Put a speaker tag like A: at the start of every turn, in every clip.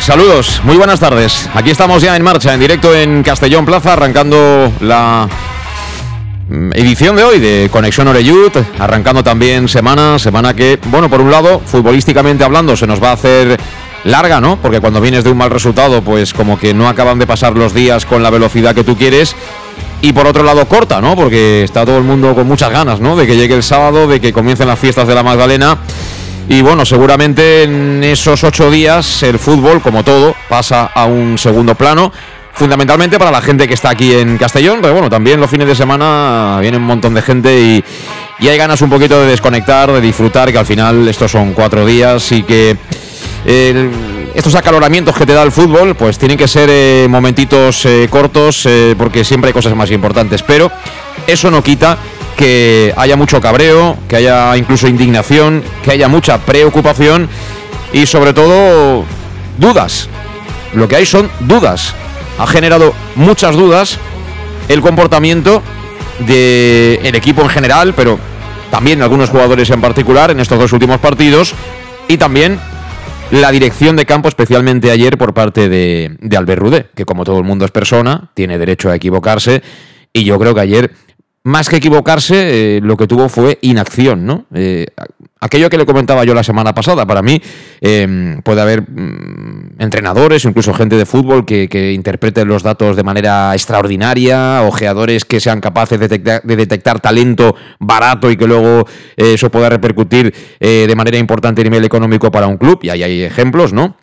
A: Saludos, muy buenas tardes. Aquí estamos ya en marcha, en directo en Castellón Plaza, arrancando la mm, edición de hoy de Conexión Oreyud, arrancando también semana, semana que, bueno, por un lado, futbolísticamente hablando, se nos va a hacer larga, ¿no? Porque cuando vienes de un mal resultado, pues como que no acaban de pasar los días con la velocidad que tú quieres. Y por otro lado corta, ¿no? Porque está todo el mundo con muchas ganas, ¿no? De que llegue el sábado, de que comiencen las fiestas de la Magdalena. Y bueno, seguramente en esos ocho días el fútbol, como todo, pasa a un segundo plano. Fundamentalmente para la gente que está aquí en Castellón, pero bueno, también los fines de semana viene un montón de gente y, y hay ganas un poquito de desconectar, de disfrutar, que al final estos son cuatro días y que estos acaloramientos que te da el fútbol, pues tienen que ser eh, momentitos eh, cortos, eh, porque siempre hay cosas más importantes. Pero eso no quita que haya mucho cabreo, que haya incluso indignación, que haya mucha preocupación y sobre todo dudas. Lo que hay son dudas. Ha generado muchas dudas el comportamiento del equipo en general, pero también algunos jugadores en particular en estos dos últimos partidos y también la dirección de campo, especialmente ayer por parte de, de Albert Rudé, que como todo el mundo es persona, tiene derecho a equivocarse y yo creo que ayer más que equivocarse, eh, lo que tuvo fue inacción, ¿no? Eh, aquello que le comentaba yo la semana pasada, para mí eh, puede haber mm, entrenadores, incluso gente de fútbol que, que, interpreten los datos de manera extraordinaria, ojeadores que sean capaces de detectar, de detectar talento barato y que luego eso pueda repercutir de manera importante a nivel económico para un club, y ahí hay ejemplos, ¿no?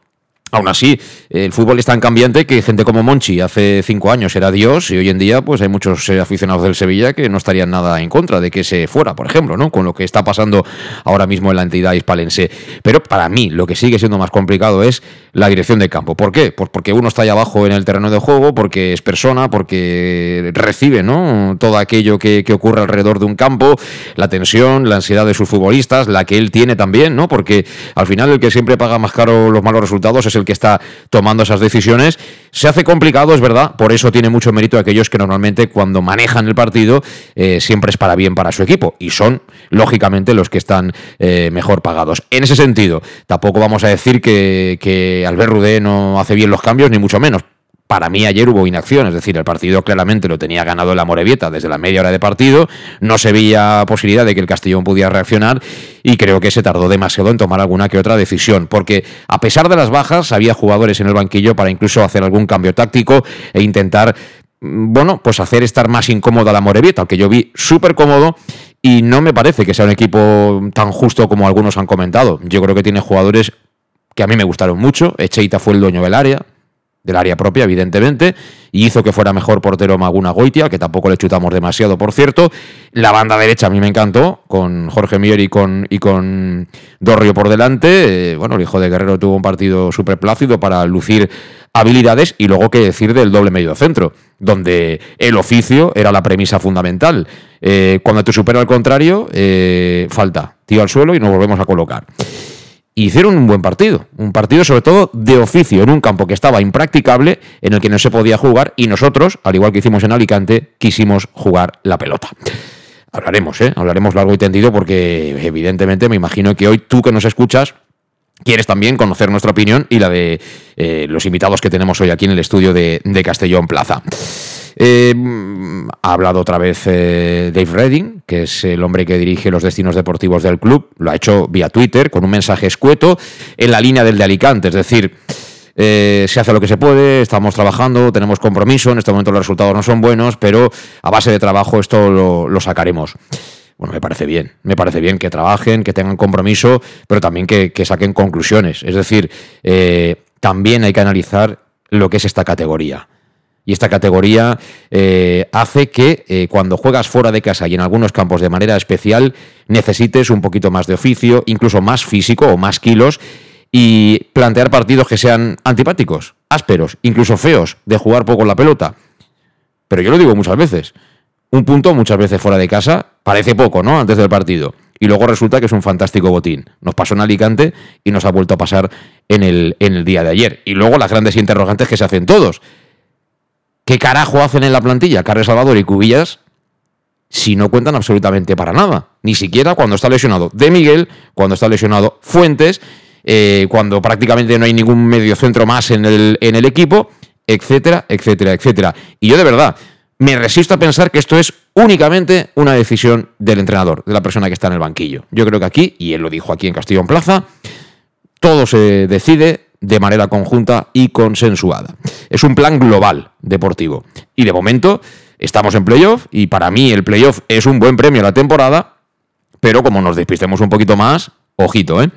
A: Aún así, el fútbol es tan cambiante que gente como Monchi hace cinco años era Dios y hoy en día pues hay muchos eh, aficionados del Sevilla que no estarían nada en contra de que se fuera, por ejemplo, ¿no? Con lo que está pasando ahora mismo en la entidad hispalense. Pero para mí lo que sigue siendo más complicado es la dirección de campo. ¿Por qué? Pues porque uno está ahí abajo en el terreno de juego, porque es persona, porque recibe, ¿no? Todo aquello que, que ocurre alrededor de un campo, la tensión, la ansiedad de sus futbolistas, la que él tiene también, ¿no? Porque al final el que siempre paga más caro los malos resultados es el que está tomando esas decisiones. Se hace complicado, es verdad, por eso tiene mucho mérito aquellos que normalmente cuando manejan el partido eh, siempre es para bien para su equipo y son, lógicamente, los que están eh, mejor pagados. En ese sentido, tampoco vamos a decir que, que Albert Rudé no hace bien los cambios, ni mucho menos para mí ayer hubo inacción, es decir, el partido claramente lo tenía ganado la Morevieta desde la media hora de partido, no se veía posibilidad de que el Castellón pudiera reaccionar y creo que se tardó demasiado en tomar alguna que otra decisión, porque a pesar de las bajas había jugadores en el banquillo para incluso hacer algún cambio táctico e intentar, mm, bueno, pues hacer estar más incómoda la Morevieta, que yo vi súper cómodo y no me parece que sea un equipo tan justo como algunos han comentado. Yo creo que tiene jugadores que a mí me gustaron mucho, Echeita fue el dueño del área, del área propia, evidentemente, y hizo que fuera mejor portero Maguna Goitia, que tampoco le chutamos demasiado, por cierto. La banda derecha a mí me encantó, con Jorge Mier y con, y con Dorrio por delante. Eh, bueno, el hijo de Guerrero tuvo un partido súper plácido para lucir habilidades y luego qué decir del doble medio centro, donde el oficio era la premisa fundamental. Eh, cuando te supera al contrario, eh, falta, tío al suelo y nos volvemos a colocar hicieron un buen partido. Un partido sobre todo de oficio, en un campo que estaba impracticable, en el que no se podía jugar, y nosotros, al igual que hicimos en Alicante, quisimos jugar la pelota. Hablaremos, ¿eh? Hablaremos largo y tendido porque evidentemente me imagino que hoy tú que nos escuchas quieres también conocer nuestra opinión y la de eh, los invitados que tenemos hoy aquí en el estudio de, Castellón Plaza. Eh, ha hablado otra vez eh, Dave Redding, que es el hombre que dirige los destinos deportivos del club. Lo ha hecho vía Twitter con un mensaje escueto en la línea del de Alicante. Es decir, eh, se hace lo que se puede, estamos trabajando, tenemos compromiso. En este momento los resultados no son buenos, pero a base de trabajo esto lo sacaremos. Bueno, me parece bien. Me parece bien que trabajen, que tengan compromiso, pero también que, saquen conclusiones. Es decir, eh, también hay que analizar lo que es esta categoría. Y esta categoría eh, hace que eh, cuando juegas fuera de casa y en algunos campos de manera especial necesites un poquito más de oficio, incluso más físico o más kilos y plantear partidos que sean antipáticos, ásperos, incluso feos, de jugar poco la pelota. Pero yo lo digo muchas veces. Un punto muchas veces fuera de casa parece poco, ¿no? Antes del partido. Y luego resulta que es un fantástico botín. Nos pasó en Alicante y nos ha vuelto a pasar en el, día de ayer. Y luego las grandes interrogantes que se hacen todos. ¿Qué carajo hacen en la plantilla Carles Salvador y Cubillas si no cuentan absolutamente para nada? Ni siquiera cuando está lesionado De Miguel, cuando está lesionado Fuentes, eh, cuando prácticamente no hay ningún medio centro más en el, en el equipo, etcétera, etcétera, etcétera. Y yo de verdad me resisto a pensar que esto es únicamente una decisión del entrenador, de la persona que está en el banquillo. Yo creo que aquí, y él lo dijo aquí en Castillón Plaza, todo se decide de manera conjunta y consensuada. Es un plan global deportivo. Y de momento estamos en playoff y para mí el playoff es un buen premio a la temporada, pero como nos despistemos un poquito más, ojito, ¿eh?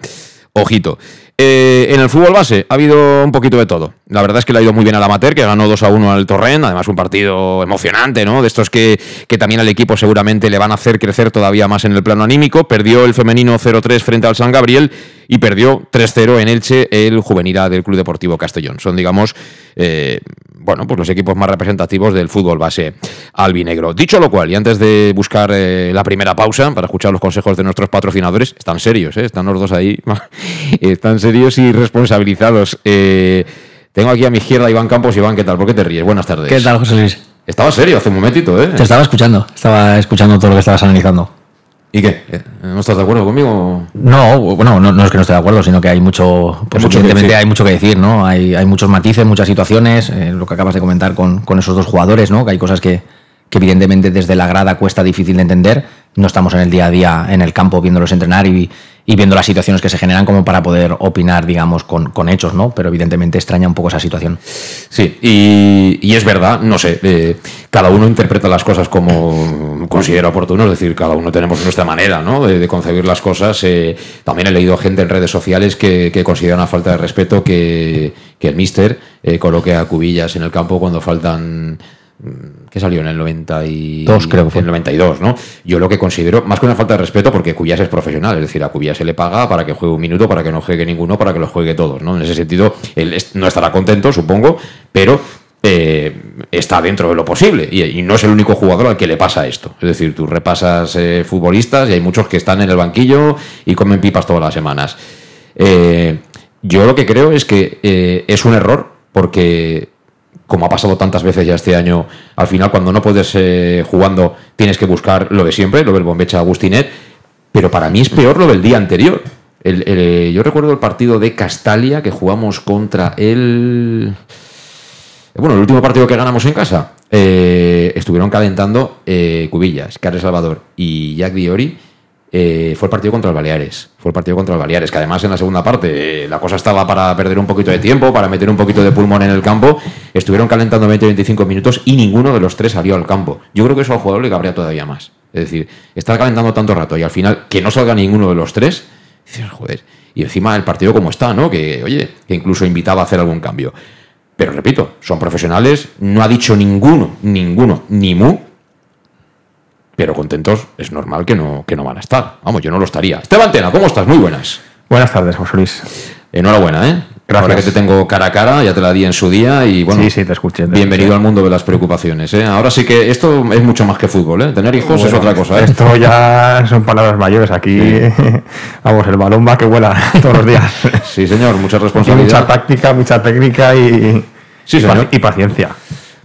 A: Ojito. Eh, en el fútbol base ha habido un poquito de todo. La verdad es que le ha ido muy bien al amateur, que ganó 2 a 1 al Torrent. Además, un partido emocionante, ¿no? De estos que, que también al equipo seguramente le van a hacer crecer todavía más en el plano anímico. Perdió el femenino 0-3 frente al San Gabriel y perdió 3-0 en Elche el juvenil del Club Deportivo Castellón. Son, digamos, eh, bueno, pues los equipos más representativos del fútbol base albinegro. Dicho lo cual, y antes de buscar eh, la primera pausa para escuchar los consejos de nuestros patrocinadores, están serios, ¿eh? están los dos ahí, están serios y responsabilizados. Eh, tengo aquí a mi izquierda Iván Campos. Iván, ¿qué tal? ¿Por qué te ríes? Buenas tardes.
B: ¿Qué tal, José Luis?
A: Estaba serio hace un momentito, ¿eh?
B: Te estaba escuchando, estaba escuchando todo lo que estabas analizando.
A: ¿Y qué? Eh, ¿No estás de acuerdo conmigo?
B: No, bueno, no, es que no esté de acuerdo, sino que hay mucho, pues evidentemente hay mucho que decir, ¿no? Hay, hay muchos matices, muchas situaciones, eh, lo que acabas de comentar con, con, esos dos jugadores, ¿no? Que hay cosas que, que evidentemente desde la grada cuesta difícil de entender. No estamos en el día a día en el campo viéndolos entrenar y, y viendo las situaciones que se generan como para poder opinar, digamos, con, con, hechos, ¿no? Pero evidentemente extraña un poco esa situación.
A: Sí, y, es verdad, no sé, eh, cada uno interpreta las cosas como considera oportuno, es decir, cada uno tenemos nuestra manera, ¿no? De, concebir las cosas. Eh, también he leído gente en redes sociales que, que considera una falta de respeto que, el míster eh, coloque a cubillas en el campo cuando faltan que salió en el 92,
B: creo que
A: fue. En el 92, ¿no? Yo lo que considero, más que una falta de respeto, porque Cuyas es profesional, es decir, a Cuyas se le paga para que juegue un minuto, para que no juegue ninguno, para que los juegue todos, ¿no? En ese sentido, él no estará contento, supongo, pero eh, está dentro de lo posible y, no es el único jugador al que le pasa esto. Es decir, tú repasas eh, futbolistas y hay muchos que están en el banquillo y comen pipas todas las semanas. Eh, yo lo que creo es que es un error porque como ha pasado tantas veces ya este año, al final cuando no puedes eh, jugando tienes que buscar lo de siempre, lo del Bombecha Agustinet, pero para mí es peor lo del día anterior. El, yo recuerdo el partido de Castalia que jugamos contra el... Bueno, el último partido que ganamos en casa. Eh, estuvieron calentando eh, Cubillas, Carles Salvador y Jack Diori eh, fue el partido contra el Baleares. Fue el partido contra el Baleares, que además en la segunda parte eh, la cosa estaba para perder un poquito de tiempo, para meter un poquito de pulmón en el campo. Estuvieron calentando 20-25 minutos y ninguno de los tres salió al campo. Yo creo que eso al jugador le cabría todavía más. Es decir, estar calentando tanto rato y al final que no salga ninguno de los tres, joder. Y encima el partido como está, ¿no? Que, oye, que incluso invitaba a hacer algún cambio. Pero repito, son profesionales, no ha dicho ninguno, ninguno, ni mu, pero contentos es normal que no, que no van a estar. Vamos, yo no lo estaría. Esteban Tena, ¿cómo estás? Muy buenas.
C: Buenas tardes, José Luis.
A: Enhorabuena, ¿eh? Gracias. Ahora que te tengo cara a cara, ya te la di en su día y bueno.
C: Sí, sí, te escuché.
A: bienvenido al mundo de las preocupaciones, ¿eh? Ahora sí que esto es mucho más que fútbol, ¿eh? Tener hijos es otra cosa, ¿eh?
C: Esto ya son palabras mayores. Aquí, vamos, el balón va que vuela todos los días.
A: Sí, señor, mucha responsabilidad.
C: mucha táctica, mucha técnica y,
A: sí, señor.
C: y paciencia.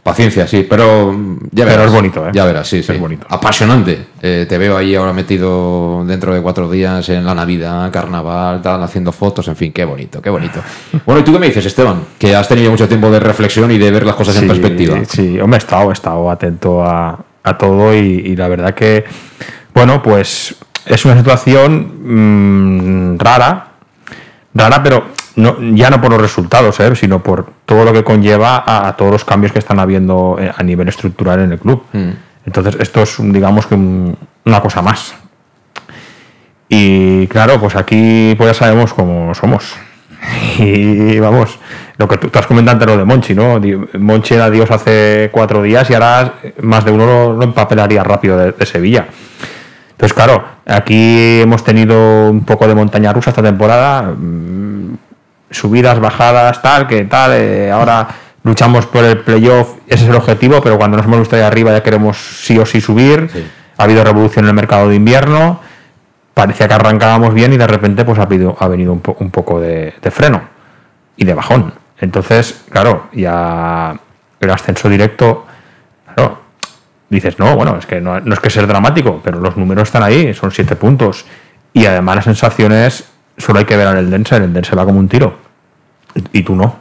A: Paciencia, sí, pero
C: ya verás. Pero es bonito, ¿eh?
A: Ya verás, sí, sí.
C: Es bonito.
A: Apasionante. Eh, te veo ahí ahora metido dentro de cuatro días en la Navidad, Carnaval, tal, haciendo fotos, en fin, qué bonito, qué bonito. bueno, ¿y tú qué me dices, Esteban? Que has tenido mucho tiempo de reflexión y de ver las cosas en perspectiva.
C: Sí, hombre, he estado, he estado atento a, a todo y, la verdad que, bueno, pues es una situación mmm, rara, rara, pero no, ya no por los resultados, ¿eh? sino por todo lo que conlleva a, todos los cambios que están habiendo eh, a nivel estructural en el club. Mm. Entonces, esto es, digamos que una cosa más. Y claro, pues aquí pues ya sabemos cómo somos. Y vamos, lo que tú, has comentado antes lo de Monchi, ¿no? Monchi era Dios hace cuatro días y ahora más de uno lo, empapelaría rápido de, Sevilla. Entonces, claro, aquí hemos tenido un poco de montaña rusa esta temporada, mm, subidas, bajadas, tal, que tal, eh, ahora luchamos por el playoff, ese es el objetivo, pero cuando nos hemos visto ahí arriba ya queremos sí o sí subir. Ha habido revolución en el mercado de invierno parecía que arrancábamos bien y de repente pues ha, ha venido un, un poco de, freno y de bajón. Entonces, claro, ya el ascenso directo, claro, dices, no, bueno, es que no, es que ser dramático, pero los números están ahí, son siete puntos. Y además las sensaciones, solo hay que ver al Eldense, el Eldense va como un tiro. Y, y tú no.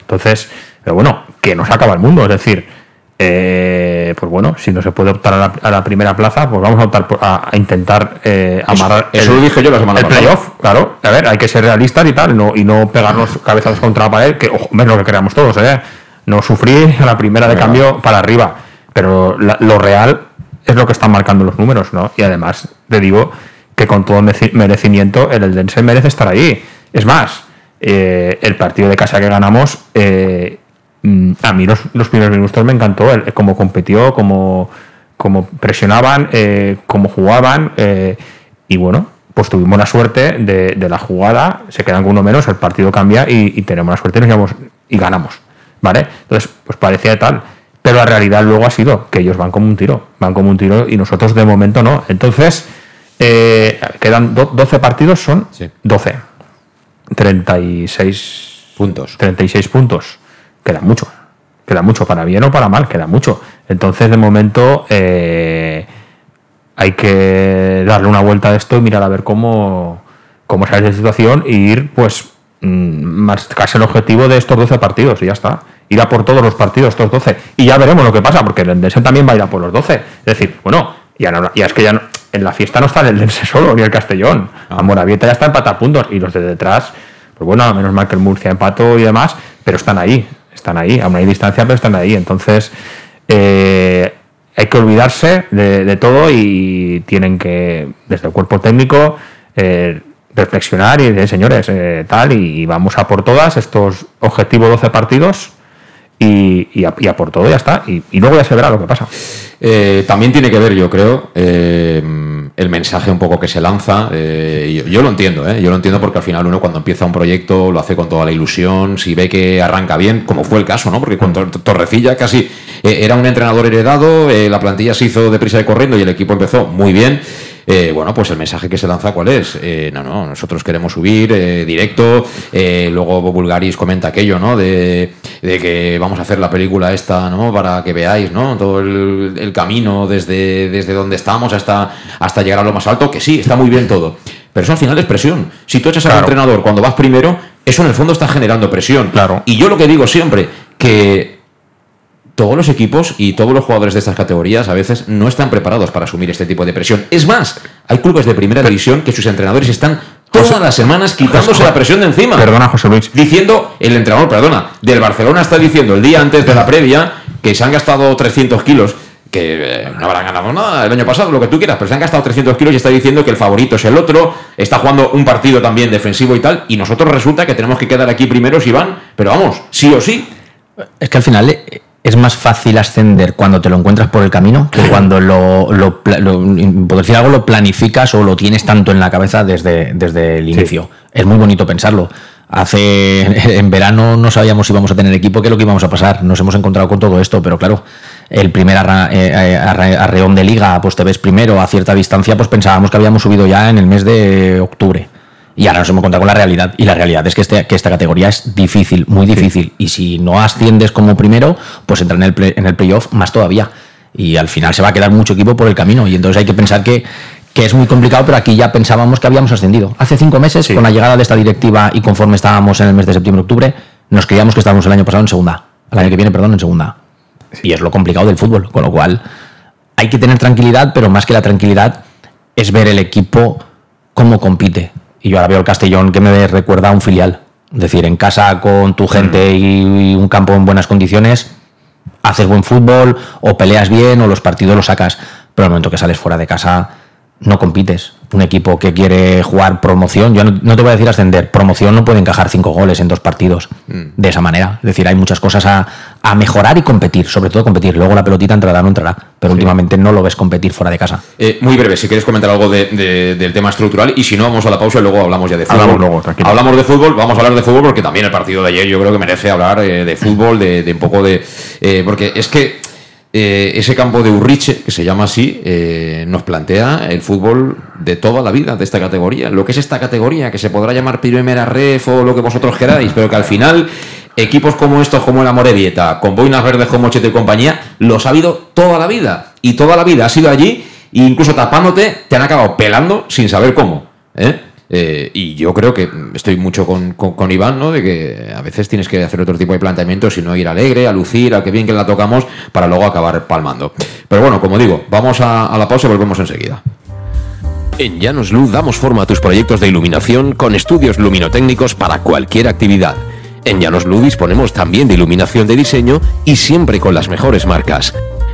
C: Entonces, pero bueno, que no se acaba el mundo, es decir, eh, pues bueno, si no se puede optar a la, primera plaza, pues vamos a optar a, intentar eh, amarrar.
A: Eso, lo dije yo la semana
C: el playoff, claro. A ver, hay que ser realistas y tal, no, y no pegarnos cabezas contra la pared, que ojo, es lo que creamos todos, ¿eh? No sufrir a la primera de cambio para arriba. Pero lo real es lo que están marcando los números, ¿no? Y además, te digo que con todo merecimiento, el Eldense merece estar ahí. Es más, eh, el partido de casa que ganamos Mm, a mí los, primeros minutos me encantó el, cómo competió, cómo, cómo presionaban, eh, cómo jugaban. Eh, y bueno, pues tuvimos la suerte de, la jugada, se quedan con uno menos, el partido cambia y, tenemos la suerte y, y ganamos. ¿Vale? Entonces, pues parecía tal. Pero la realidad luego ha sido que ellos van como un tiro, van como un tiro y nosotros de momento no. Entonces, eh, quedan 12 partidos, son 12. 36
A: puntos.
C: 36 puntos queda mucho. Queda mucho, para bien o para mal, queda mucho. Entonces, de momento, eh, hay que darle una vuelta a esto y mirar a ver cómo, cómo sale esa situación e ir, pues, mm, más casi el objetivo de estos 12 partidos y ya está. Ir a por todos los partidos, estos 12. Y ya veremos lo que pasa, porque el Endense también va a ir a por los 12. Es decir, bueno, ya, no, ya es que ya en la fiesta no está el Endense solo, ni el Castellón. Ah. Moravieta ya está empatado puntos y los de detrás, pues bueno, menos mal que el Murcia empató y demás, pero están ahí están ahí, aún hay distancia, pero están ahí. Entonces, eh, hay que olvidarse de, todo y tienen que, desde el cuerpo técnico, eh, reflexionar y decir, señores, eh, tal, y, vamos a por todas estos objetivos 12 partidos y, a, por todo ya está. Y, luego ya se verá lo que pasa.
A: también tiene que ver, yo creo, el mensaje un poco que se lanza. Eh, yo, lo entiendo, ¿eh? yo lo entiendo porque al final uno cuando empieza un proyecto lo hace con toda la ilusión, si ve que arranca bien, como fue el caso, ¿no? Porque con Torrecilla casi eh, era un entrenador heredado, la plantilla se hizo deprisa y corriendo y el equipo empezó muy bien. Eh, bueno, pues el mensaje que se lanza, ¿cuál es? Eh, no, no, nosotros queremos subir eh, directo. luego Bulgaris comenta aquello, ¿no? Que vamos a hacer la película esta, ¿no? Para que veáis, ¿no? Todo el, camino desde, desde donde estamos hasta, hasta llegar a lo más alto, que sí, está muy bien todo. Pero eso al final es presión. Si tú echas al entrenador cuando vas primero, eso en el fondo está generando presión.
C: Claro.
A: Y yo lo que digo siempre, que todos los equipos y todos los jugadores de estas categorías a veces no están preparados para asumir este tipo de presión. Es más, hay clubes de primera división que sus entrenadores están todas las semanas quitándose la presión de encima.
C: Perdona, José Luis.
A: Diciendo, el entrenador, perdona, del Barcelona está diciendo el día antes de la previa que se han gastado 300 kilos que eh, no habrán ganado nada el año pasado, lo que tú quieras, pero se han gastado 300 kilos y está diciendo que el favorito es el otro, está jugando un partido también defensivo y tal, y nosotros resulta que tenemos que quedar aquí primeros y van, pero vamos, sí o sí.
B: Es que al final eh, es más fácil ascender cuando te lo encuentras por el camino que cuando lo, lo, por decir algo, lo planificas o lo tienes tanto en la cabeza desde, desde el inicio. Es muy bonito pensarlo. Hace en verano no sabíamos si íbamos a tener equipo, qué es lo que íbamos a pasar. Nos hemos encontrado con todo esto, pero claro, el primer eh, eh, arreón de liga, pues te ves primero a cierta distancia, pues pensábamos que habíamos subido ya en el mes de octubre. Y ahora nos hemos encontrado con la realidad. Y la realidad es que, este, que esta categoría es difícil, muy difícil. Y si no asciendes como primero, pues entra en el, en el playoff más todavía. Y al final se va a quedar mucho equipo por el camino. Y entonces hay que pensar que, que es muy complicado, pero aquí ya pensábamos que habíamos ascendido. Hace cinco meses, con la llegada de esta directiva y conforme estábamos en el mes de septiembre-octubre, nos creíamos que estábamos el año pasado en segunda. El año que viene, perdón, en segunda. Y es lo complicado del fútbol. Con lo cual, hay que tener tranquilidad, pero más que la tranquilidad, es ver el equipo cómo compite y yo ahora veo el Castellón que me recuerda a un filial. Es decir, en casa con tu gente y, un campo en buenas condiciones, haces buen fútbol o peleas bien o los partidos los sacas. Pero al momento que sales fuera de casa, no compites. Un equipo que quiere jugar promoción, yo no, te voy a decir ascender, promoción no puede encajar cinco goles en dos partidos mm. de esa manera. Es decir, hay muchas cosas a, mejorar y competir, sobre todo competir. Luego la pelotita entrará o no entrará, pero últimamente no lo ves competir fuera de casa.
D: Eh, muy breve, si quieres comentar algo del tema estructural y si no, vamos a la pausa y luego hablamos ya de fútbol.
C: Hablamos, luego,
D: hablamos de fútbol, vamos a hablar de fútbol porque también el partido de ayer yo creo que merece hablar eh, de fútbol, de, un poco de... Eh, porque es que eh, ese campo de Urriche, que se llama así, eh, nos plantea el fútbol de toda la vida de esta categoría. Lo que es esta categoría, que se podrá llamar primera ref o lo que vosotros queráis, pero que al final equipos como estos, como el Amorebieta, con boinas verdes como Chete y compañía, los ha habido toda la vida. Y toda la vida ha sido allí, e incluso tapándote, te han acabado pelando sin saber cómo. ¿eh? Eh, y yo creo que estoy mucho con, con, Iván, ¿no? De que a veces tienes que hacer otro tipo de planteamientos y no ir alegre, a lucir, a que bien que la tocamos, para luego acabar palmando. Pero bueno, como digo, vamos a, la pausa y volvemos enseguida.
A: En Llanos Luz damos forma a tus proyectos de iluminación con estudios luminotécnicos para cualquier actividad. En Llanos Luz disponemos también de iluminación de diseño y siempre con las mejores marcas.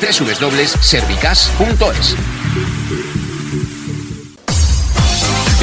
E: www.servicas.es.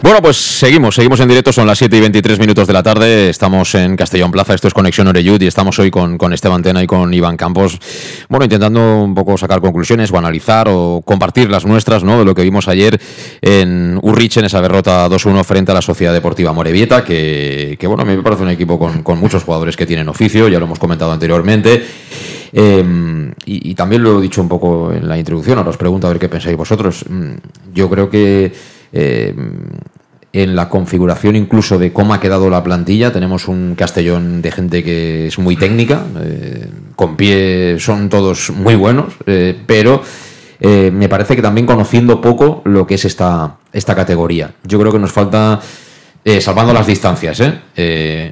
A: Bueno, pues seguimos, seguimos en directo, son las 7 y 23 minutos de la tarde, estamos en Castellón Plaza, esto es Conexión Oreyud y estamos hoy con, con Esteban Tena y con Iván Campos, bueno, intentando un poco sacar conclusiones o analizar o compartir las nuestras, ¿no?, de lo que vimos ayer en Urrich en esa derrota 2-1 frente a la Sociedad Deportiva Morevieta, que, que bueno, a mí me parece un equipo con, con muchos jugadores que tienen oficio, ya lo hemos comentado anteriormente. Eh, y, y, también lo he dicho un poco en la introducción, ahora os pregunto a ver qué pensáis vosotros. Yo creo que eh, en la configuración incluso de cómo ha quedado la plantilla. Tenemos un Castellón de gente que es muy técnica, eh, con pie son todos muy buenos, eh, pero me parece que también conociendo poco lo que es esta, esta categoría. Yo creo que nos falta, salvando las distancias,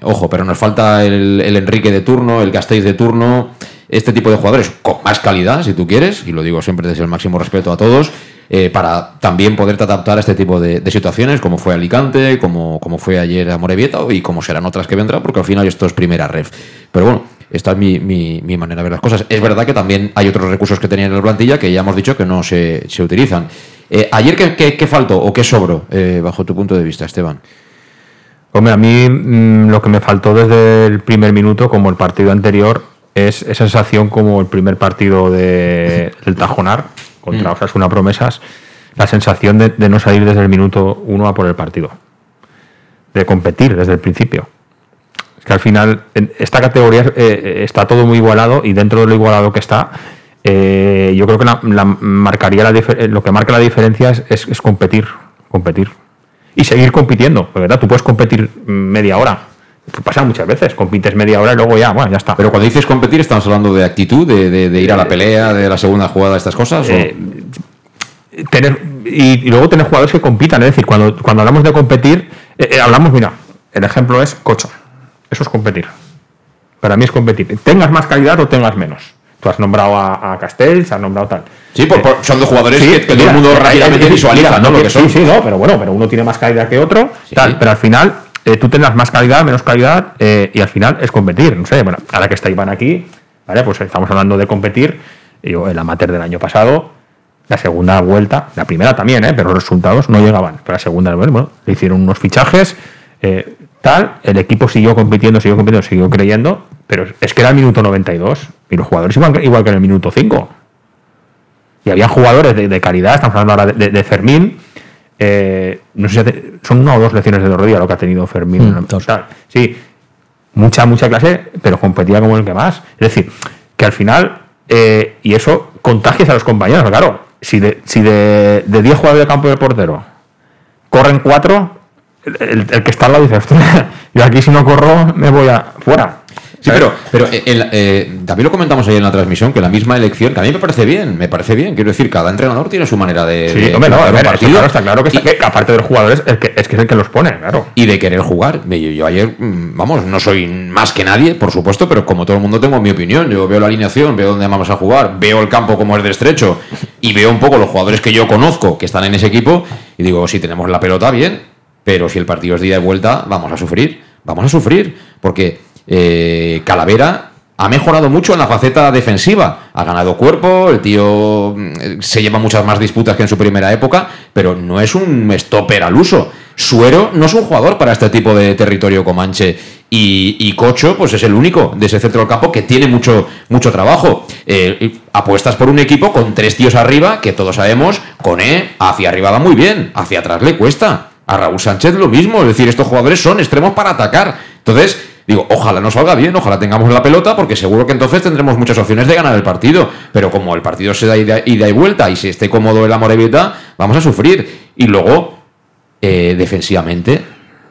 A: ojo, pero nos falta el, el Enrique de turno, el Castells de turno, este tipo de jugadores con más calidad, si tú quieres, y lo digo siempre desde el máximo respeto a todos eh, para también poderte adaptar a este tipo de, situaciones, como fue Alicante, como, como fue ayer a Morevieta y como serán otras que vendrán, porque al final esto es primera ref. Pero bueno, esta es mi, mi, manera de ver las cosas. Es verdad que también hay otros recursos que tenían en la plantilla que ya hemos dicho que no se, se utilizan. Eh, ¿Ayer qué, qué, qué, faltó o qué sobró, eh, bajo tu punto de vista, Esteban?
C: Hombre, a mí mm, lo que me faltó desde el primer minuto, como el partido anterior, es esa sensación como el primer partido de, del Tajonar contra
A: Mm.
C: Osasuna Promesas, la sensación de, de no salir desde el minuto uno a por el partido, de competir desde el principio. Es que al final, en esta categoría eh, eh, está todo muy igualado y dentro de lo igualado que está, eh, yo creo que la, la marcaría la lo que marca la diferencia es, es- es competir, competir y seguir compitiendo, de verdad, tú puedes competir media hora. Pasa muchas veces, compites media hora y luego ya, bueno, ya está.
A: Pero cuando dices competir, estamos hablando de actitud, de, de- de ir a la pelea, de la segunda jugada, estas cosas. ¿o?
C: Eh, tener y, y luego tener jugadores que compitan, es decir, cuando, cuando hablamos de competir, eh, eh, hablamos, mira, el ejemplo es Cocho. Eso es competir. Para mí es competir. Tengas más calidad o tengas menos. Tú has nombrado a, a Castells, has nombrado tal.
A: Sí, por- por- son dos jugadores
C: Sí,
A: que, que todo el mundo
C: eh,
A: rápidamente
C: eh,
A: visualiza,
C: mira,
A: ¿no? Lo que son.
C: Sí, sí, no, pero bueno, pero uno tiene más calidad que otro, tal, pero al final eh, tú tendrás más calidad, menos calidad, eh, y al final es competir. No sé, bueno, ahora que está Iván aquí, ¿vale? Pues estamos hablando de competir. Yo, el amateur del año pasado, la segunda vuelta, la primera también, ¿eh? pero los resultados no llegaban. Pero la segunda, bueno, le hicieron unos fichajes, tal, el equipo siguió compitiendo, siguió compitiendo, siguió creyendo, pero es que era el minuto 92 y los jugadores iban igual que en el minuto 5. Y había jugadores de, de calidad, estamos hablando ahora de- de Fermín. Eh, no sé si hace- son una o dos lecciones de rodilla lo que ha tenido Fermín.
B: Mm, dos.
C: Tal. Sí, mucha, mucha clase, pero competía como el que más. Es decir, que al final, eh, y eso contagias a los compañeros, claro. Si de, si de, de 10 jugadores de campo del portero corren 4, el, el- el que está al lado dice, "Ostras, yo aquí si no corro me voy a fuera.
A: Sí, pero, pero eh, el- eh, también lo comentamos ayer en la transmisión, que la misma elección, que a mí me parece bien, me parece bien. Quiero decir, cada entrenador tiene su manera de,
C: Sí,
A: de
C: hombre, no, ver, eso
A: partido
C: claro, está claro que, está- que aparte de los jugadores, que, es que es el que los pone, claro.
A: y de querer jugar. Yo, yo ayer, mm, vamos, no soy más que nadie, por supuesto, pero como todo el mundo tengo mi opinión. Yo veo la alineación, veo dónde vamos a jugar, veo el campo como es de estrecho y veo un poco los jugadores que yo conozco que están en ese equipo y digo, si tenemos la pelota, bien, pero si el partido es de ida y vuelta, vamos a sufrir, vamos a sufrir, porque eh, Calavera ha mejorado mucho en la faceta defensiva. Ha ganado cuerpo, el tío mm, se lleva muchas más disputas que en su primera época, pero no es un stopper al uso. Suero no es un jugador para este tipo de territorio comanche. Y, Cocho, pues es el único de ese centro del campo que tiene mucho, mucho trabajo. Eh, apuestas por un equipo con tres tíos arriba, que todos sabemos, con E hacia arriba va muy bien, hacia atrás le cuesta. A Raúl Sánchez lo mismo, es decir, estos jugadores son extremos para atacar. Entonces, digo, ojalá nos salga bien, ojalá tengamos la pelota, porque seguro que entonces tendremos muchas opciones de ganar el partido. Pero como el partido se da ida, ida y vuelta y si esté cómodo el Amorebieta, vamos a sufrir. Y luego, eh, defensivamente,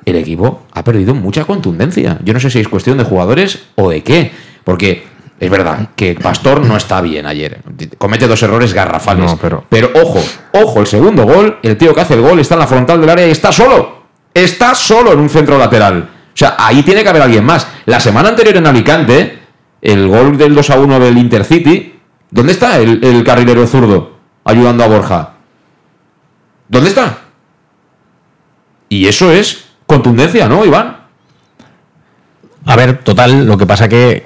A: el equipo ha perdido mucha contundencia. Yo no sé si es cuestión de jugadores o de qué, porque es verdad que Pastor no está bien ayer. Comete dos errores garrafales.
C: No, pero-
A: Pero ojo, ojo, el segundo gol, el tío que hace el gol está en la frontal del área y está solo. Está solo en un centro lateral. O sea, ahí tiene que haber alguien más. La semana anterior en Alicante, el gol del 2 a 1 del Intercity, ¿dónde está el, el carrilero zurdo ayudando a Borja? ¿Dónde está? Y eso es contundencia, ¿no, Iván?
B: A ver, total, lo que pasa que,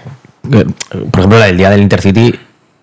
B: por ejemplo, del día del Intercity,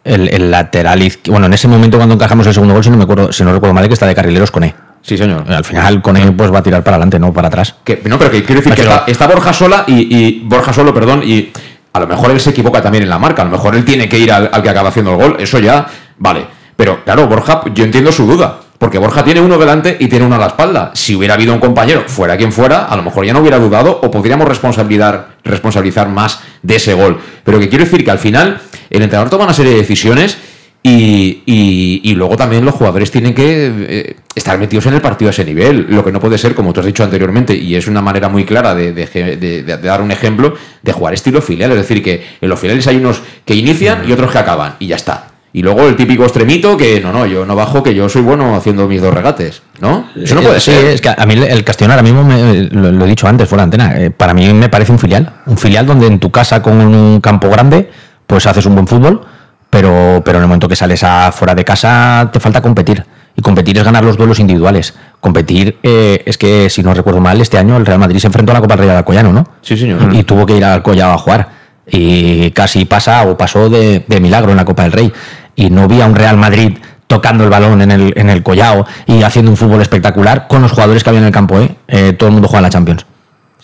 B: el, el lateral bueno, en ese momento cuando encajamos el segundo gol, si no me acuerdo, si no recuerdo mal, que está de carrileros con E.
A: Sí, señor.
B: Al final con E pues va a tirar para adelante, no para atrás.
A: Que, no, pero que quiero decir que está, está Borja sola y, y- Borja solo, perdón, y a lo mejor él se equivoca también en la marca, a lo mejor él tiene que ir al, al que acaba haciendo el gol, eso ya, vale. Pero claro, Borja, yo entiendo su duda, porque Borja tiene uno delante y tiene uno a la espalda. Si hubiera habido un compañero, fuera quien fuera, a lo mejor ya no hubiera dudado o podríamos responsabilizar, responsabilizar más de ese gol. Pero que quiero decir que al final el entrenador toma una serie de decisiones y, y- y luego también los jugadores tienen que eh, estar metidos en el partido a ese nivel. Lo que no puede ser, como tú has dicho anteriormente, y es una manera muy clara de, de- de- de- de dar un ejemplo, de jugar estilo filial. Es decir, que en los filiales hay unos que inician y otros que acaban, y ya está. Y luego el típico extremito que no, no, yo no bajo, que yo soy bueno haciendo mis dos regates. ¿No? Eso no puede
B: Sí,
A: ser.
B: Es que a mí el Castellón ahora mismo, me- lo, lo he dicho antes fuera de antena, eh, para mí me parece un filial. Un filial donde en tu casa con un campo grande, pues haces un buen fútbol, pero, pero en el momento que sales a fuera de casa te falta competir. Y competir es ganar los duelos individuales. Competir eh, es que, si no recuerdo mal, este año el Real Madrid se enfrentó a la Copa del Rey de Alcoyano, ¿no?
A: Sí, señor.
B: Y tuvo que ir al Collado a jugar. Y casi pasa o pasó de, de milagro en la Copa del Rey. Y no vi a un Real Madrid tocando el balón en el, en el Collao y haciendo un fútbol espectacular con los jugadores que había en el campo. ¿eh? Eh, todo el mundo juega en la Champions.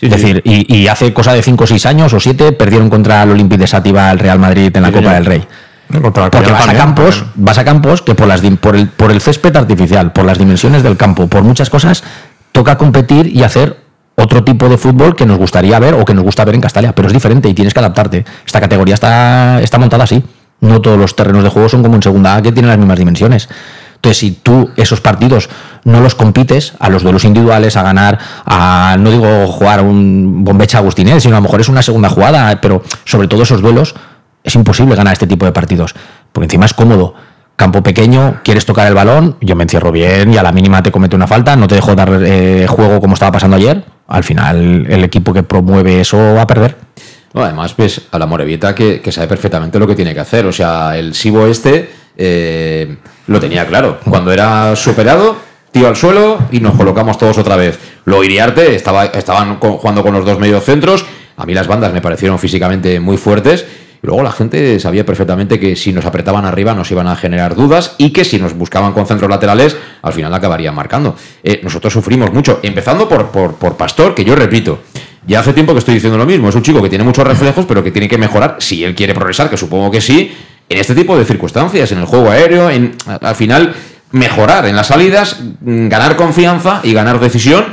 B: es decir, y, hace cosa de 5 o 6 años o 7 perdieron contra el Olympique de Sátiva el Real Madrid en la Copa del Rey. Porque vas a campos, vas a campos que por las por el, por el césped artificial, por las dimensiones del campo, por muchas cosas, toca competir y hacer otro tipo de fútbol que nos gustaría ver o que nos gusta ver en Castalia, pero es diferente y tienes que adaptarte. Esta categoría está, está montada así. No todos los terrenos de juego son como en segunda A que tienen las mismas dimensiones. Entonces, si tú esos partidos no los compites a los duelos individuales, a ganar, a no digo jugar un bombecha agustinés, sino a lo mejor es una segunda jugada, pero sobre todo esos duelos es imposible ganar este tipo de partidos, porque encima es cómodo. Campo pequeño, quieres tocar el balón, yo me encierro bien y a la mínima te comete una falta, no te dejo dar eh, juego como estaba pasando ayer. Al final, el equipo que promueve eso va a perder.
A: además, pues a la Morevieta que, que, sabe perfectamente lo que tiene que hacer. O sea, el Sibo este eh, lo tenía claro. Cuando era superado, tío al suelo y nos colocamos todos otra vez. Lo Iriarte estaba, estaban jugando con los dos mediocentros. A mí las bandas me parecieron físicamente muy fuertes. Luego la gente sabía perfectamente que si nos apretaban arriba nos iban a generar dudas y que si nos buscaban con centros laterales, al final acabarían marcando. Eh, nosotros sufrimos mucho, empezando por, por, por Pastor, que yo repito, ya hace tiempo que estoy diciendo lo mismo. Es un chico que tiene muchos reflejos, pero que tiene que mejorar si él quiere progresar, que supongo que sí, en este tipo de circunstancias, en el juego aéreo, en al final mejorar en las salidas, mm, ganar confianza y ganar decisión.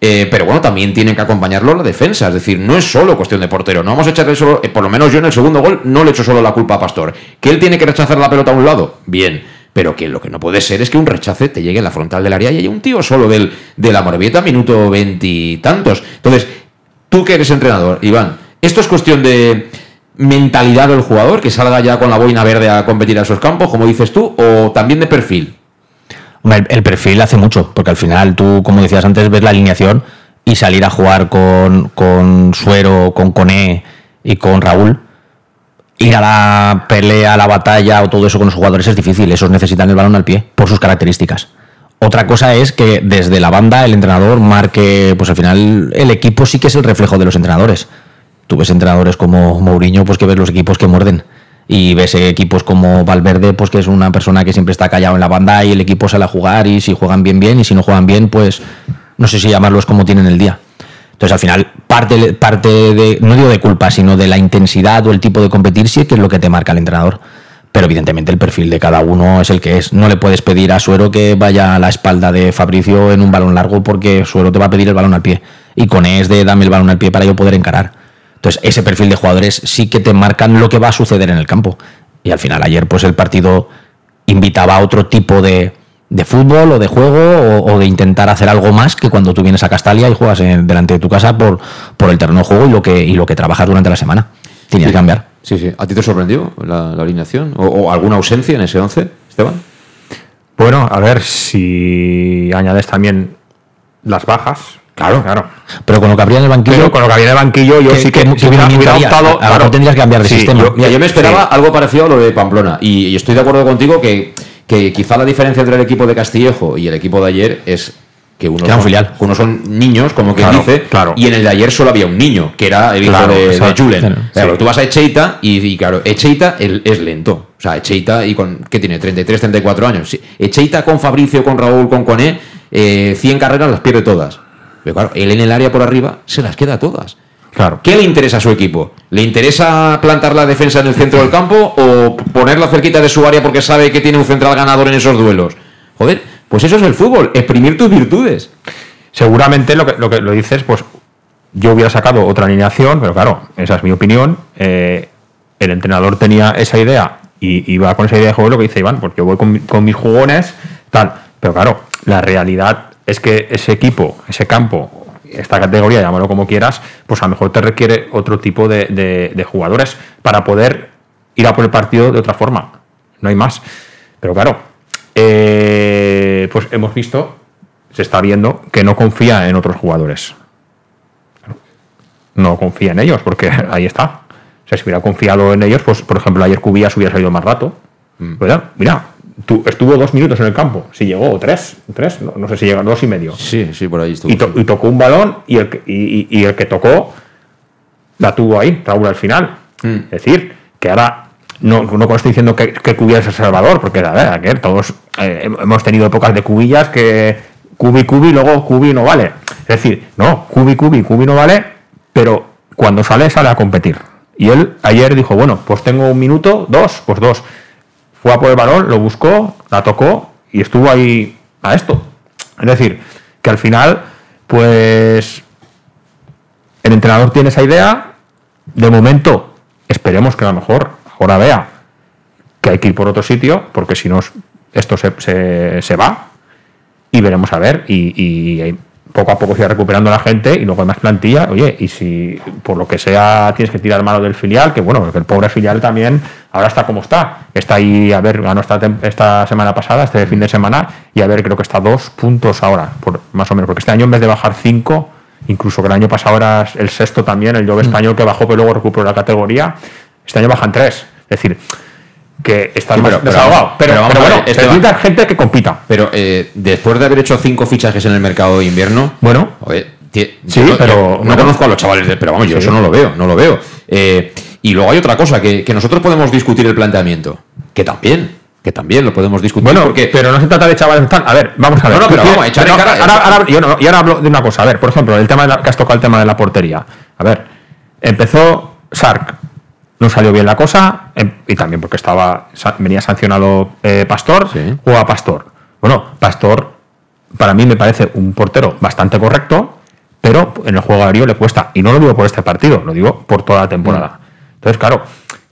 A: Eh, pero bueno, también tienen que acompañarlo la defensa. Es decir, no es solo cuestión de portero. No vamos a echarle solo, eh, por lo menos yo en el segundo gol, no le echo solo la culpa a Pastor. Que él tiene que rechazar la pelota a un lado, bien. Pero que lo que no puede ser es que un rechace te llegue en la frontal del área y haya un tío solo del, de la Morevieta, minuto veintitantos. Entonces, tú que eres entrenador, Iván, esto es cuestión de mentalidad del jugador, que salga ya con la boina verde a competir a esos campos, como dices tú, o también de perfil?
B: El, perfil hace mucho, porque al final tú, como decías antes, ves la alineación y salir a jugar con, con Suero, con Coné y con Raúl, ir a la pelea, a la batalla o todo eso con los jugadores es difícil. Esos necesitan el balón al pie por sus características. Otra cosa es que desde la banda el entrenador marque, pues al final el equipo sí que es el reflejo de los entrenadores. Tú ves entrenadores como Mourinho, pues que ves los equipos que muerden. Y ves equipos como Valverde, pues que es una persona que siempre está callado en la banda y el equipo sale a jugar y si juegan bien, bien, y si no juegan bien, pues no sé si llamarlos como tienen el día. Entonces al final parte, parte de, no digo de culpa, sino de la intensidad o el tipo de competir, sí que es lo que te marca el entrenador. Pero evidentemente el perfil de cada uno es el que es. No le puedes pedir a Suero que vaya a la espalda de Fabricio en un balón largo porque Suero te va a pedir el balón al pie. Y con es de dame el balón al pie para yo poder encarar. Entonces, ese perfil de jugadores sí que te marcan lo que va a suceder en el campo. Y al final, ayer, pues el partido invitaba a otro tipo de, fútbol o de juego o, de intentar hacer algo más que cuando tú vienes a Castalia y juegas delante de tu casa por, por el terreno de juego y lo que, y lo que trabajas durante la semana. Tienes que cambiar.
A: Sí, sí. ¿A ti te sorprendió la, alineación? ¿O, alguna ausencia en ese 11, Esteban?
C: Bueno, a ver, si añades también las bajas,
B: Claro, claro. Pero con lo que habría en el banquillo.
C: con lo que habría en el banquillo, yo sí que, hubiera, optado.
B: Claro, tendrías que cambiar de sistema.
A: Yo, mira, yo me esperaba algo parecido a lo de Pamplona. Y, estoy de acuerdo contigo que, que quizá la diferencia entre el equipo de Castillejo y el equipo de ayer es que unos, son,
B: filial.
A: unos son niños, como que dice,
C: claro.
A: y en el de ayer solo había un niño, que era el hijo de, Julen. Claro, tú vas a Echeita y, claro, Echeita es lento. O sea, Echeita y con, ¿qué tiene? 33, 34 años. Echeita con Fabricio, con Raúl, con Coné, eh, 100 carreras las pierde todas. Pero claro, él en el área por arriba se las queda todas.
C: Claro.
A: ¿Qué le interesa a su equipo? ¿Le interesa plantar la defensa en el centro del campo o ponerla cerquita de su área porque sabe que tiene un central ganador en esos duelos? Joder, pues eso es el fútbol, exprimir tus virtudes.
C: Seguramente lo que, lo que lo dices, pues yo hubiera sacado otra alineación, pero claro, esa es mi opinión. Eh, el entrenador tenía esa idea y iba con esa idea de juego, lo que dice Iván, porque yo voy con, con mis jugones, tal. Pero claro, la realidad es que ese equipo, ese campo, esta categoría, llámalo como quieras, pues a lo mejor te requiere otro tipo de, jugadores para poder ir a por el partido de otra forma. No hay más. Pero claro, eh, pues hemos visto, se está viendo, que no confía en otros jugadores. No confía en ellos, porque ahí está. O sea, si hubiera confiado en ellos, pues por ejemplo, ayer Cubillas hubiera salido más rato. Mm. Mira, estuvo dos minutos en el campo, si llegó, o tres, tres no, sé si llega, dos y medio.
A: Sí, sí, por ahí estuvo.
C: Y, tocó un balón y el, que, y, el que tocó la tuvo ahí, Raúl al final. Mm. Es decir, que ahora no, no estoy diciendo que, que Cubillas es Salvador, porque la verdad que todos eh, hemos tenido épocas de Cubillas que Cubi, Cubi, luego Cubi no vale. Es decir, no, Cubi, Cubi, Cubi no vale pero cuando sale, sale a competir. Y él ayer dijo, bueno, pues tengo un minuto, dos, pues dos. Fue a por el balón, lo buscó, la tocó y estuvo ahí a esto. Es decir, que al final, pues el entrenador tiene esa idea, de momento esperemos que a lo mejor ahora vea que hay que ir por otro sitio, porque si no esto se, se, se va y veremos a ver. Y, y, poco a poco se va recuperando la gente y luego hay más plantilla. Oye, y si por lo que sea tienes que tirar mano del filial, que bueno, que el pobre filial también ahora está como está. Está ahí, a ver, ganó esta, esta semana pasada, este fin de semana, y a ver, creo que está a dos puntos ahora, por, más o menos, porque este año en vez de bajar cinco, incluso que el año pasado era el sexto también, el Jove mm. español que bajó pero luego recuperó la categoría, este año bajan tres. Es decir, que está pero, desahogado. Pero, pero, bueno, necesita gente que compita.
A: Pero eh, después de haber hecho cinco fichajes en el mercado de invierno,
C: bueno,
A: sí, pero no, conozco a los chavales, de, pero vamos, yo eso no lo veo, no lo veo. Eh, y luego hay otra cosa, que, nosotros podemos discutir el planteamiento, que también, que también lo podemos discutir.
C: Bueno, porque... pero no se trata de chavales A ver, vamos a ver. No, no, pero vamos a echar cara, ahora, yo y ahora hablo de una cosa. A ver, por ejemplo, el tema de que has tocado el tema de la portería. A ver, empezó Sark no salió bien la cosa, em, y también porque estaba venía sancionado eh, Pastor, o a Pastor. Bueno, Pastor para mí me parece un portero bastante correcto, pero en el juego aéreo le cuesta. Y no lo digo por este partido, lo digo por toda la temporada. Mm. Entonces, claro,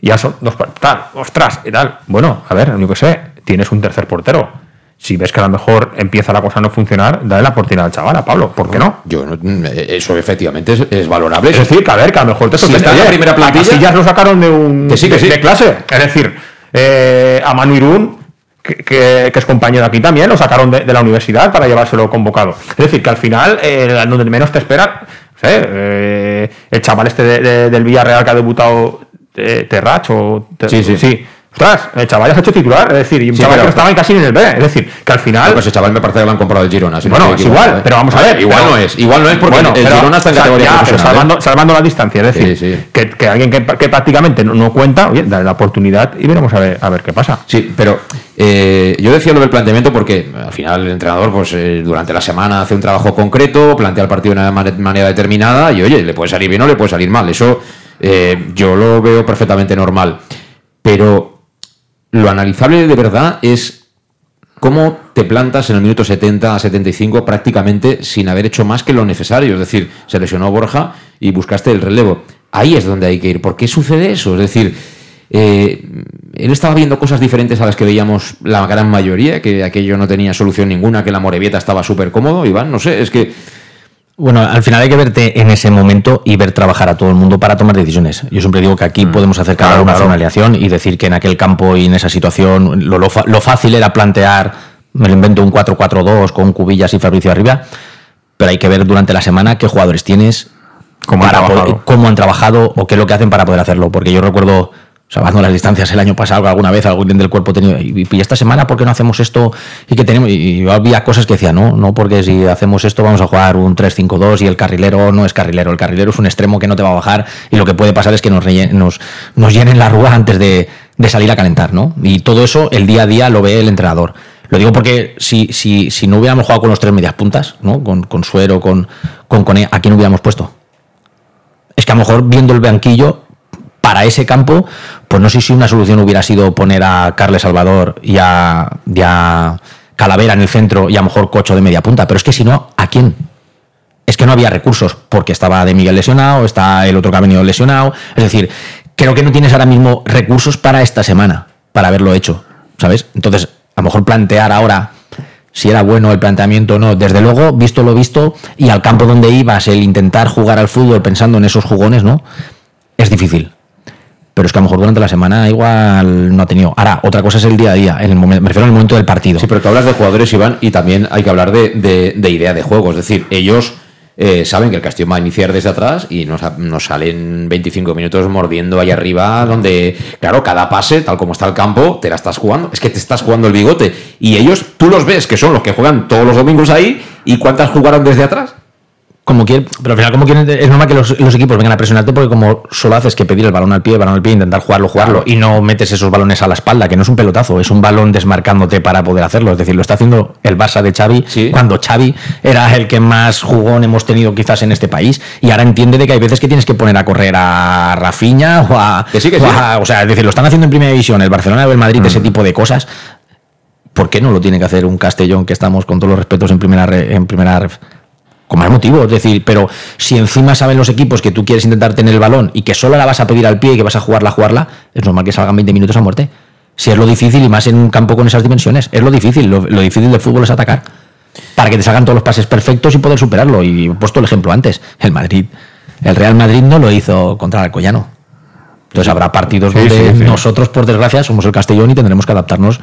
C: ya son dos... Tal, ostras, y tal. Bueno, a ver, yo que sé, tienes un tercer portero si ves que a lo mejor empieza la cosa a no funcionar, dale la oportunidad al chaval, a Pablo, ¿por qué no?
A: Yo eso efectivamente es, valorable.
C: Es decir, que a ver, que a lo mejor te
A: sorprende. Si la primera plantilla,
C: ya lo sacaron de un
A: que sí, que sí.
C: de clase. Es decir, eh, a Manu Irún, que, es compañero aquí también, lo sacaron de, la universidad para llevárselo convocado. Es decir, que al final, eh, donde menos te espera, eh, el chaval este del Villarreal que ha debutado, Terrach o...
A: sí, sí.
C: sí Ostras, el chaval ya se ha hecho titular, es decir, y un chaval que estaba casi en el B, es decir, que al final.
A: No, pues ese chaval me parece que lo han comprado el Girona.
C: bueno, es igual, pero vamos a ver.
A: Igual no es, igual no es porque el Girona está en categoría
C: ya, salvando, salvando, la distancia, es decir, Que, que, alguien que, que prácticamente no, cuenta, oye, dale la oportunidad y veremos a ver, a ver qué pasa.
A: Sí, pero eh, yo decía lo del planteamiento porque al final el entrenador, pues eh, durante la semana hace un trabajo concreto, plantea el partido de una manera determinada y oye, le puede salir bien o le puede salir mal. Eso eh, yo lo veo perfectamente normal. Pero lo analizable de verdad es cómo te plantas en el minuto 70 a 75 prácticamente sin haber hecho más que lo necesario. Es decir, se lesionó Borja y buscaste el relevo. Ahí es donde hay que ir. ¿Por qué sucede eso? Es decir, eh, él estaba viendo cosas diferentes a las que veíamos la gran mayoría, que aquello no tenía solución ninguna, que la Morevieta estaba súper cómodo. Iván, no sé, es que
B: bueno, al final hay que verte en ese momento y ver trabajar a todo el mundo para tomar decisiones. Yo siempre digo que aquí mm. podemos hacer cada una claro. y decir que en aquel campo y en esa situación lo, fácil era plantear, me lo invento un 4-4-2 con Cubillas y Fabricio arriba, pero hay que ver durante la semana qué jugadores tienes, cómo, cómo han trabajado o qué es lo que hacen para poder hacerlo. Porque yo recuerdo salvando las distancias el año pasado, alguna vez algún del cuerpo tenía, y, esta semana, ¿por qué no hacemos esto? Y que tenemos, y había cosas que decía, no, no, porque si hacemos esto vamos a jugar un 3-5-2 y el carrilero no es carrilero, el carrilero es un extremo que no te va a bajar y lo que puede pasar es que nos, nos, llenen la rúa antes de, salir a calentar, ¿no? Y todo eso el día a día lo ve el entrenador. Lo digo porque si, si, si no hubiéramos jugado con los tres medias puntas, ¿no? Con, con Suero, con, con Cone, ¿a quién hubiéramos puesto? Es que a lo mejor viendo el banquillo para ese campo, pues no sé si una solución hubiera sido poner a Carles Salvador y a, Calavera en el centro y a lo mejor Cocho de media punta, pero es que si no, ¿a quién? Es que no había recursos, porque estaba de Miguel lesionado, está el otro que ha venido lesionado, es decir, creo que no tienes ahora mismo recursos para esta semana, para haberlo hecho, ¿sabes? Entonces, a lo mejor plantear ahora si era bueno el planteamiento o no. Desde luego, visto lo visto, y al campo donde ibas, el intentar jugar al fútbol pensando en esos jugones, ¿no? Es difícil pero es que a lo mejor durante la semana igual no ha tenido. Ahora, otra cosa es el día a día, en el momento, me refiero al momento del partido.
A: Sí, pero tú hablas de jugadores, Iván, y también hay que hablar de, idea de juego. Es decir, ellos eh, saben que el Castillo va a iniciar desde atrás y nos, nos, salen 25 minutos mordiendo ahí arriba, donde, claro, cada pase, tal como está el campo, te la estás jugando. Es que te estás jugando el bigote. Y ellos, tú los ves, que son los que juegan todos los domingos ahí, ¿y cuántas jugaron desde atrás?
B: Como quieren, pero al final como quieren, es normal que los, equipos vengan a presionarte porque como solo haces que pedir el balón al pie, el balón al pie, intentar jugarlo, jugarlo y no metes esos balones a la espalda, que no es un pelotazo, es un balón desmarcándote para poder hacerlo. Es decir, lo está haciendo el Barça de Xavi cuando Xavi era el que más jugón hemos tenido quizás en este país y ahora entiende de que hay veces que tienes que poner a correr a Rafinha o a, o, sea, es decir, lo están haciendo en primera división, el Barcelona o el Madrid, ese mm. tipo de cosas. ¿Por qué no lo tiene que hacer un Castellón que estamos con todos los respetos en primera en primera con más motivo. Es decir, pero si encima saben los equipos que tú quieres intentar tener el balón y que solo la vas a pedir al pie y que vas a jugarla, jugarla, es normal que salgan 20 minutos a muerte. Si es lo difícil y más en un campo con esas dimensiones, es lo difícil. Lo, difícil del fútbol es atacar. Para que te salgan todos los pases perfectos y poder superarlo. Y he puesto el ejemplo antes. El Madrid, el Real Madrid no lo hizo contra el Alcoyano. Entonces habrá partidos donde nosotros, por desgracia, somos el Castellón y tendremos que adaptarnos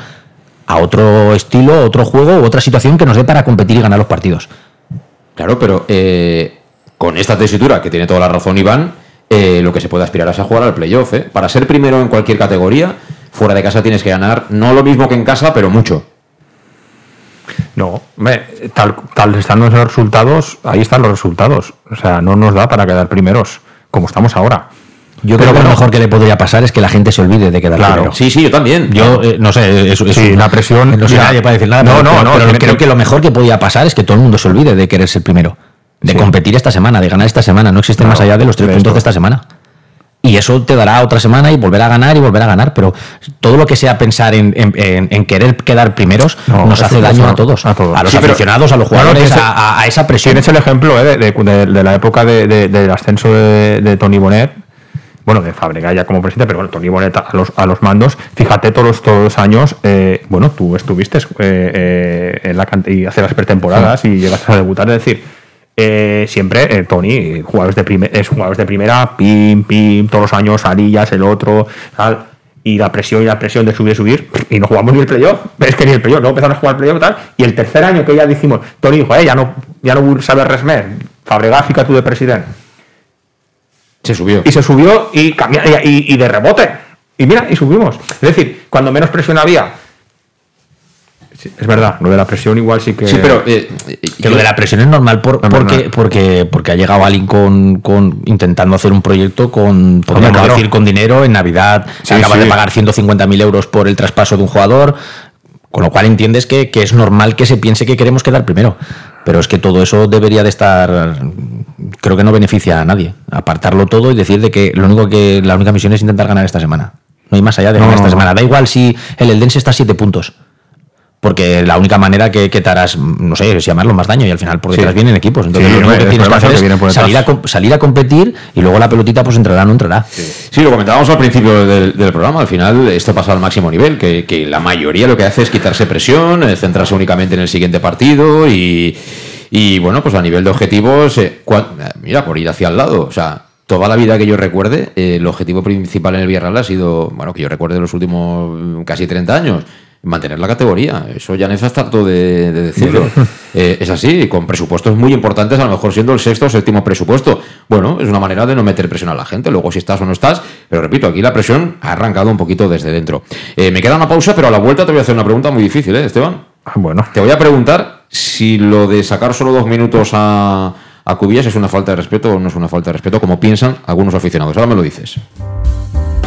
B: a otro estilo, otro juego otra situación que nos dé para competir y ganar los partidos.
A: Claro, pero eh, con esta tesitura, que tiene toda la razón Iván, eh, lo que se puede aspirar es a jugar al playoff. ¿eh? Para ser primero en cualquier categoría, fuera de casa tienes que ganar, no lo mismo que en casa, pero mucho.
C: No, tal, tal están los resultados, ahí están los resultados. O sea, no nos da para quedar primeros, como estamos ahora.
B: Yo creo que lo mejor que le podría pasar es que la gente se olvide de quedar primero.
A: Sí, sí, yo también.
B: Yo eh, no sé, es,
C: sí, la presión.
B: No nadie para decir nada. No, no, no. creo que lo mejor que podría pasar es que todo el mundo se olvide de querer ser primero, de competir esta semana, de ganar esta semana. No existe más allá de los tres puntos de esta semana. Y eso te dará otra semana y volver a ganar y volver a ganar. Pero todo lo que sea pensar en, querer quedar primeros nos hace daño a todos. A, todos. a los aficionados, a los jugadores, a, esa presión.
C: Tienes el ejemplo eh, de, la época del ascenso de, Tony Bonet bueno, de Fábrica ya como presidente, pero bueno, Tony Bonet a los, a los mandos, fíjate todos los, todos años, eh, bueno, tú estuviste eh, eh, en la y hace las pretemporadas y llegaste a debutar, es decir, siempre Tony, jugadores de es jugadores de primera, pim, pim, todos los años, Arillas, el otro, tal, y la presión y la presión de subir, subir, y no jugamos ni el playoff, es que ni el playoff, no empezamos a jugar el playoff y tal, y el tercer año que ya dijimos, Tony dijo, ya no, ya no saber res més, Fabregat, tú de presidente
A: se subió.
C: Y se subió y, cambió, y, de rebote. Y mira, y subimos. Es decir, cuando menos presión había, es verdad, lo de la presión igual sí que.
B: Sí, pero. Eh, que lo de la presión es normal porque, porque, porque ha llegado alguien con, con, intentando hacer un proyecto con. Podríamos decir con dinero. En Navidad se acaba de pagar 150.000 euros por el traspaso de un jugador. Con lo cual entiendes que, que, es normal que se piense que queremos quedar primero. Pero es que todo eso debería de estar, creo que no beneficia a nadie. Apartarlo todo y decir de que lo único que la única misión es intentar ganar esta semana. No hay más allá de ganar esta semana. Da igual si el Eldense está a siete puntos. Porque la única manera que, te harás, no sé, es llamarlo más daño y al final por detrás vienen equipos. Entonces lo único que tienes que hacer es salir a, salir a, competir y luego la pelotita pues entrará o no entrará.
A: Sí. lo comentábamos al principio del, programa. Al final esto pasa al máximo nivel, que, que, la mayoría lo que hace es quitarse presión, eh, centrarse únicamente en el siguiente partido y, y bueno, pues a nivel de objetivos, eh, mira, por ir hacia el lado, o sea, toda la vida que yo recuerde, eh, el objetivo principal en el Villarreal ha sido, bueno, que yo recuerde los últimos casi 30 años, mantener la categoría. Eso ya no es harto de, decirlo. Eh, es así, con presupuestos muy importantes, a lo mejor siendo el sexto o séptimo presupuesto. Bueno, es una manera de no meter presión a la gente. Luego, si estás o no estás, pero repito, aquí la presión ha arrancado un poquito desde dentro. Eh, me queda una pausa, pero a la vuelta te voy a hacer una pregunta muy difícil, ¿eh, Esteban?
C: Ah, bueno.
A: Te voy a preguntar si lo de sacar solo dos minutos a, a Cubillas es una falta de respeto o no es una falta de respeto, como piensan algunos aficionados. Ahora me lo dices.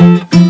F: you.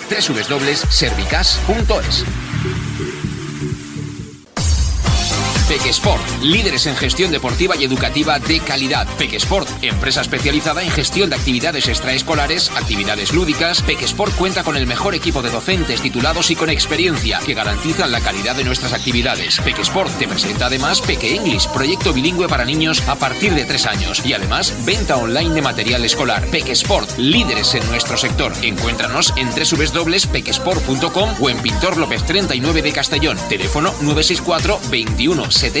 A: www.servicas.es. Pequesport, líderes en gestión deportiva y educativa de calidad. Pequesport, empresa especializada en gestión de actividades extraescolares, actividades lúdicas. Pequesport cuenta con el mejor equipo de docentes titulados y con experiencia que garantizan la calidad de nuestras actividades. Pequesport te presenta además Peque English, proyecto bilingüe para niños a partir de 3 años y además venta online de material escolar. Pequesport, líderes en nuestro sector. Encuéntranos en www.pequesport.com o en Pintor López 39 de Castellón. Teléfono 964 21 70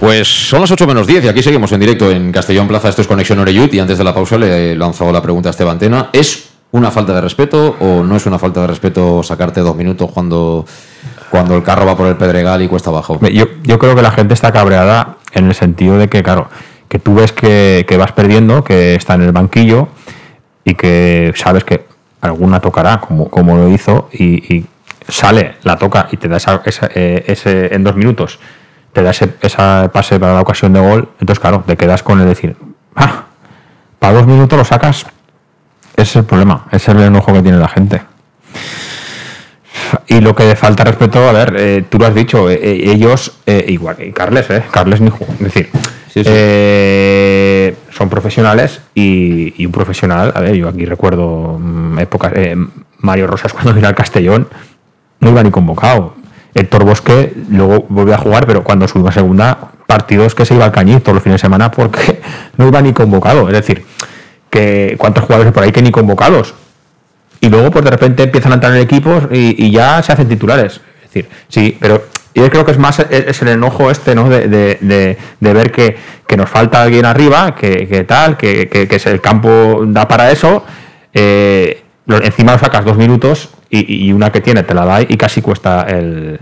A: Pues son las 8 menos 10 y aquí seguimos en directo en Castellón Plaza. Esto es Conexión Oreyut y antes de la pausa le lanzado la pregunta a Esteban Tena. ¿Es una falta de respeto o no es una falta de respeto sacarte dos minutos cuando, cuando el carro va por el Pedregal y cuesta abajo?
C: Yo, yo creo que la gente está cabreada en el sentido de que, claro, que tú ves que, que vas perdiendo, que está en el banquillo y que sabes que alguna tocará como, como lo hizo y, y sale, la toca y te da esa, esa, eh, ese en dos minutos te da ese, esa pase para la ocasión de gol, entonces claro, te quedas con el decir, ah, para dos minutos lo sacas, ese es el problema, ese es el enojo que tiene la gente. Y lo que falta respeto, a ver, eh, tú lo has dicho, eh, eh, ellos, eh, igual, y Carles, eh, Carles ni es decir, son profesionales y, y un profesional, a ver, yo aquí recuerdo mm, épocas, Mario Rosas cuando vino al Castellón, no iba ni convocado. Héctor Bosque luego volvió a jugar, pero cuando subió a segunda, partidos que se iba al cañiz todos los fines de semana porque no iba ni convocado. Es decir, que cuántos jugadores por ahí que ni convocados. Y luego, pues de repente empiezan a entrar en equipos y, ya se hacen titulares. Es decir, sí, pero yo creo que es más es, es el enojo este, ¿no? De, de- ver que, que nos falta alguien arriba, que, que tal, que, que- el campo da para eso. eh, encima lo sacas dos minutos y, y una que tiene te la da y casi cuesta el.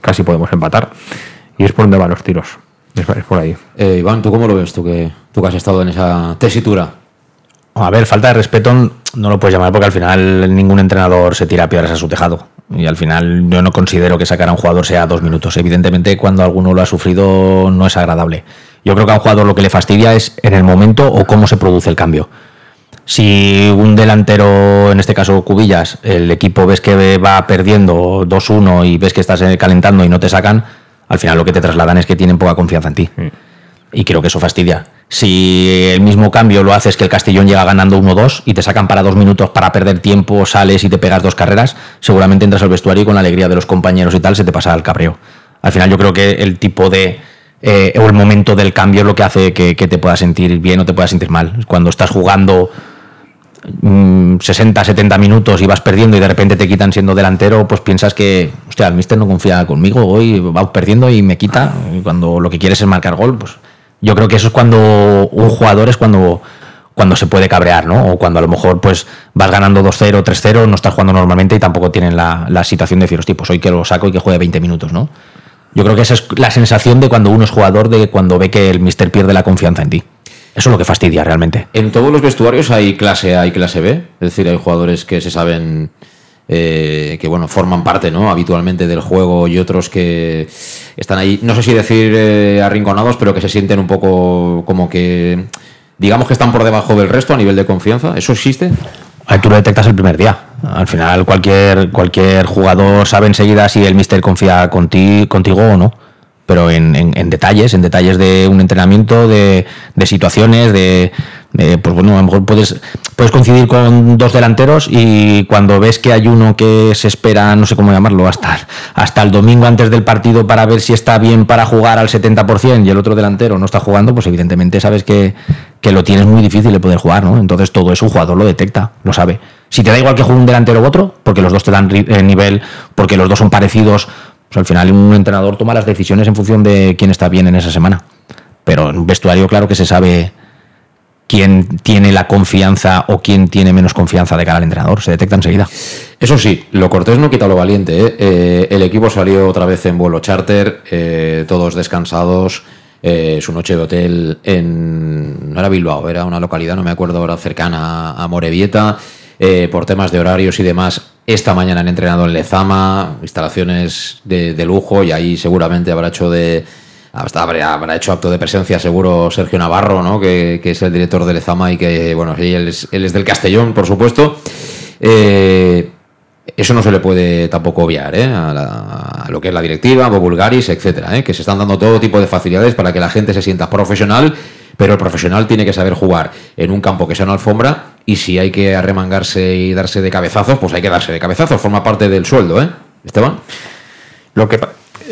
C: casi podemos empatar. Y es por donde van los tiros. Es, es por ahí.
A: Eh, Iván, ¿tú cómo lo ves? Tú que, tú que has estado en esa tesitura.
B: A ver, falta de respeto no lo puedes llamar porque al final ningún entrenador se tira piedras a su tejado. Y al final yo no considero que sacar a un jugador sea dos minutos. Evidentemente cuando alguno lo ha sufrido no es agradable. Yo creo que a un jugador lo que le fastidia es en el momento o cómo se produce el cambio. Si un delantero, en este caso Cubillas, el equipo ves que va perdiendo 2-1 y ves que estás calentando y no te sacan, al final lo que te trasladan es que tienen poca confianza en ti. Y creo que eso fastidia. Si el mismo cambio lo haces que el Castellón llega ganando 1-2 y te sacan para dos minutos para perder tiempo, sales y te pegas dos carreras, seguramente entras al vestuario y con la alegría de los compañeros y tal se te pasa el cabreo. Al final yo creo que el tipo de... eh, o el momento del cambio es lo que hace que, que te puedas sentir bien o te puedas sentir mal. Cuando estás jugando mm, 60, 70 minutos y vas perdiendo y de repente te quitan siendo delantero, pues piensas que, hostia, el mister no confía conmigo, hoy va perdiendo y me quita, y cuando lo que quieres es marcar gol, pues yo creo que eso es cuando un jugador es cuando cuando se puede cabrear, ¿no? O cuando a lo mejor pues vas ganando 2-0, 3-0, no estás jugando normalmente y tampoco tienen la, la situación de decir, hostia, pues hoy que lo saco y que juegue 20 minutos, ¿no? Yo creo que esa es la sensación de cuando uno es jugador, de cuando ve que el mister pierde la confianza en ti. Eso es lo que fastidia realmente.
A: En todos los vestuarios hay clase A y clase B, es decir, hay jugadores que se saben eh, que bueno forman parte, ¿no? Habitualmente del juego y otros que están ahí, no sé si decir eh, arrinconados, pero que se sienten un poco como que digamos que están por debajo del resto a nivel de confianza. ¿Eso existe?
B: Ahí tú lo detectas el primer día. Al final cualquier, cualquier jugador sabe enseguida si el mister confía conti- contigo o no. Pero en, detalles, en detalles de un entrenamiento, de, situaciones, de, pues bueno, a lo mejor puedes, puedes coincidir con dos delanteros y cuando ves que hay uno que se espera, no sé cómo llamarlo, hasta, hasta el domingo antes del partido para ver si está bien para jugar al 70% y el otro delantero no está jugando, pues evidentemente sabes que, que lo tienes muy difícil de poder jugar, ¿no? Entonces todo eso un jugador lo detecta, lo sabe. Si te da igual que juegue un delantero u otro, porque los dos te dan eh, nivel, porque los dos son parecidos, al final un entrenador toma las decisiones en función de quién está bien en esa semana. Pero en un vestuario, claro que se sabe quién tiene la confianza o quién tiene menos confianza de cara al entrenador. Se detecta enseguida.
A: Eso sí, lo cortés no quita lo valiente. ¿eh? Eh, el equipo salió otra vez en vuelo charter, eh, todos descansados. su noche de hotel en. No era Bilbao, era una localidad, no me acuerdo ahora, cercana a Morevieta. por temas de horarios y demás, esta mañana han entrenado en Lezama, instalaciones de, lujo, y ahí seguramente habrá hecho de hasta habrá, hecho acto de presencia seguro Sergio Navarro, ¿no? que, es el director de Lezama y que, bueno, él es, él es del Castellón, por supuesto. Eh, eso no se le puede tampoco obviar ¿eh? a, lo que es la directiva, a Bulgaris, etcétera, ¿eh? que se están dando todo tipo de facilidades para que la gente se sienta profesional, pero el profesional tiene que saber jugar en un campo que sea una alfombra y si hay que arremangarse y darse de cabezazos, pues hay que darse de cabezazos, forma parte del sueldo, ¿eh? Esteban.
C: Lo que,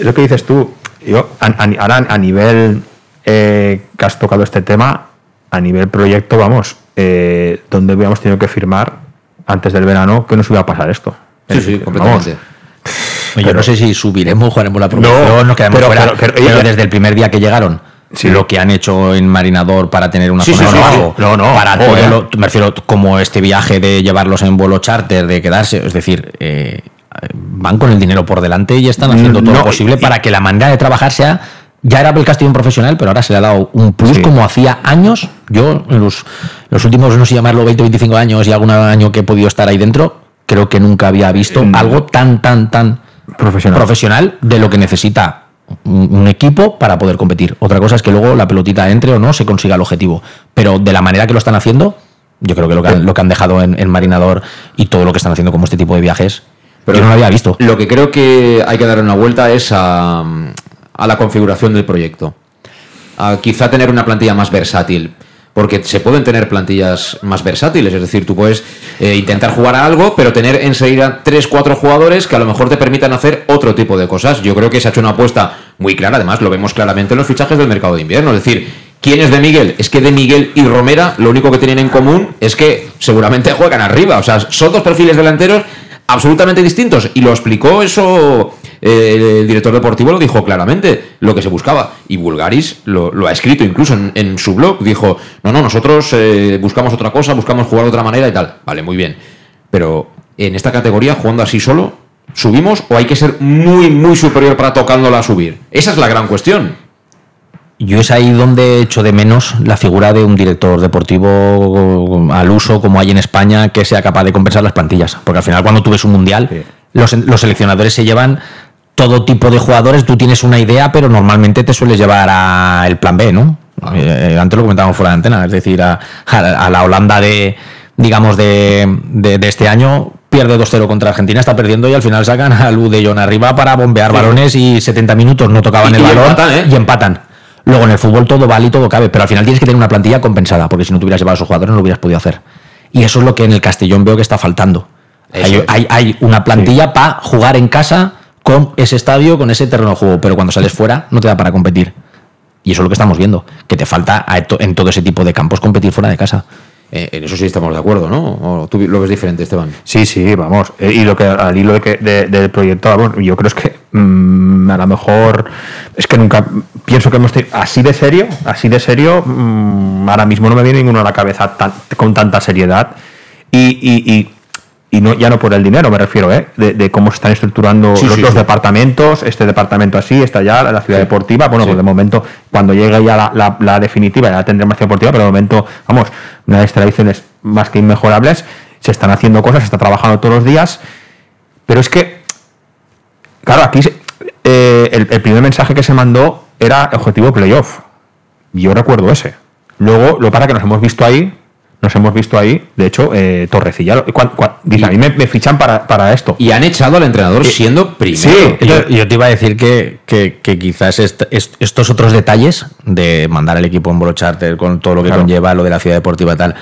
C: lo que dices tú, yo, ahora a nivel eh, que has tocado este tema, a nivel proyecto, vamos, eh, donde hubiéramos tenido que firmar antes del verano que nos iba a pasar esto.
A: Sí, sí, completamente.
B: yo no sé si subiremos, jugaremos la promoción, nos quedamos fuera, pero, desde el primer día que llegaron, lo que han hecho en Marinador para tener una zona
C: no, no,
B: para todo me refiero como este viaje de llevarlos en vuelo charter, de quedarse, es decir, eh, van con el dinero por delante y están haciendo todo lo posible para que la manera de trabajar sea ya era el Castellón profesional, pero ahora se le ha dado un plus como hacía años. Yo, en los, los, últimos, no sé llamarlo 20, 25 años y algún año que he podido estar ahí dentro, creo que nunca había visto algo tan, tan, tan
C: profesional.
B: profesional de lo que necesita un, equipo para poder competir. Otra cosa es que luego la pelotita entre o no se consiga el objetivo. Pero de la manera que lo están haciendo, yo creo que lo que han, lo que han dejado en, en Marinador y todo lo que están haciendo como este tipo de viajes pero no lo había visto.
A: Lo que creo que hay que dar una vuelta es a, la configuración del proyecto. A quizá tener una plantilla más versátil. Porque se pueden tener plantillas más versátiles, es decir, tú puedes eh, intentar jugar a algo, pero tener enseguida 3-4 jugadores que a lo mejor te permitan hacer otro tipo de cosas. Yo creo que se ha hecho una apuesta muy clara, además lo vemos claramente en los fichajes del mercado de invierno. Es decir, ¿quién es de Miguel? Es que de Miguel y Romera lo único que tienen en común es que seguramente juegan arriba. O sea, son dos perfiles delanteros absolutamente distintos. Y lo explicó eso eh, el director deportivo, lo dijo claramente, lo que se buscaba. Y Bulgaris lo, ha escrito incluso en, su blog. Dijo, no, no, nosotros eh, buscamos otra cosa, buscamos jugar de otra manera y tal. Vale, muy bien. Pero en esta categoría, jugando así solo, ¿subimos o hay que ser muy, muy superior para tocándola a subir? Esa es la gran cuestión.
B: Yo es ahí donde echo de menos la figura de un director deportivo al uso como hay en España que sea capaz de compensar las plantillas. Porque al final cuando tú ves un mundial, los, seleccionadores se llevan todo tipo de jugadores, tú tienes una idea, pero normalmente te sueles llevar a el plan B, ¿no? Eh, antes lo comentábamos fuera de antena, es decir, a, la Holanda de, digamos, de, de, este año pierde 2-0 contra Argentina, está perdiendo y al final sacan a Lu de John arriba para bombear balones y 70 minutos no tocaban el balón ¿eh? y empatan. Luego en el fútbol todo vale y todo cabe, pero al final tienes que tener una plantilla compensada, porque si no tuvieras llevado a esos jugadores no lo hubieras podido hacer. Y eso es lo que en el Castellón veo que está faltando. Hay, una plantilla para jugar en casa con ese estadio, con ese terreno de juego, pero cuando sales fuera no te da para competir. Y eso es lo que estamos viendo, que te falta en todo ese tipo de campos competir fuera de casa.
A: Eh, en eso sí estamos de acuerdo, ¿no? ¿O tú lo ves diferente, Esteban?
C: Sí, sí, vamos. Eh, y lo que al hilo de que, del proyecto, vamos, yo creo es que mm, a lo mejor es que nunca pienso que hemos tenido así de serio, así de serio, mm, ahora mismo no me viene ninguno a la cabeza con tanta seriedad. y y no ya no por el dinero me refiero ¿eh? de, cómo se están estructurando los, departamentos este departamento así está ya la ciudad deportiva. Bueno pues de momento cuando llegue ya la, definitiva ya tendremos ciudad deportiva pero de momento vamos una de las tradiciones más que inmejorables se están haciendo cosas se está trabajando todos los días pero es que claro aquí eh, el, el primer mensaje que se mandó era objetivo playoff. Yo recuerdo ese. Luego lo para que nos hemos visto ahí nos hemos visto ahí, de hecho, eh, Torrecilla, dice, a mí me, fichan para, esto.
A: Y han echado al entrenador eh, siendo primero.
B: Sí, yo, yo te iba a decir que, que- que quizás est- est- estos otros detalles de mandar al equipo en vuelo charter con todo lo que
C: Claro.
B: conlleva lo de la ciudad deportiva y tal,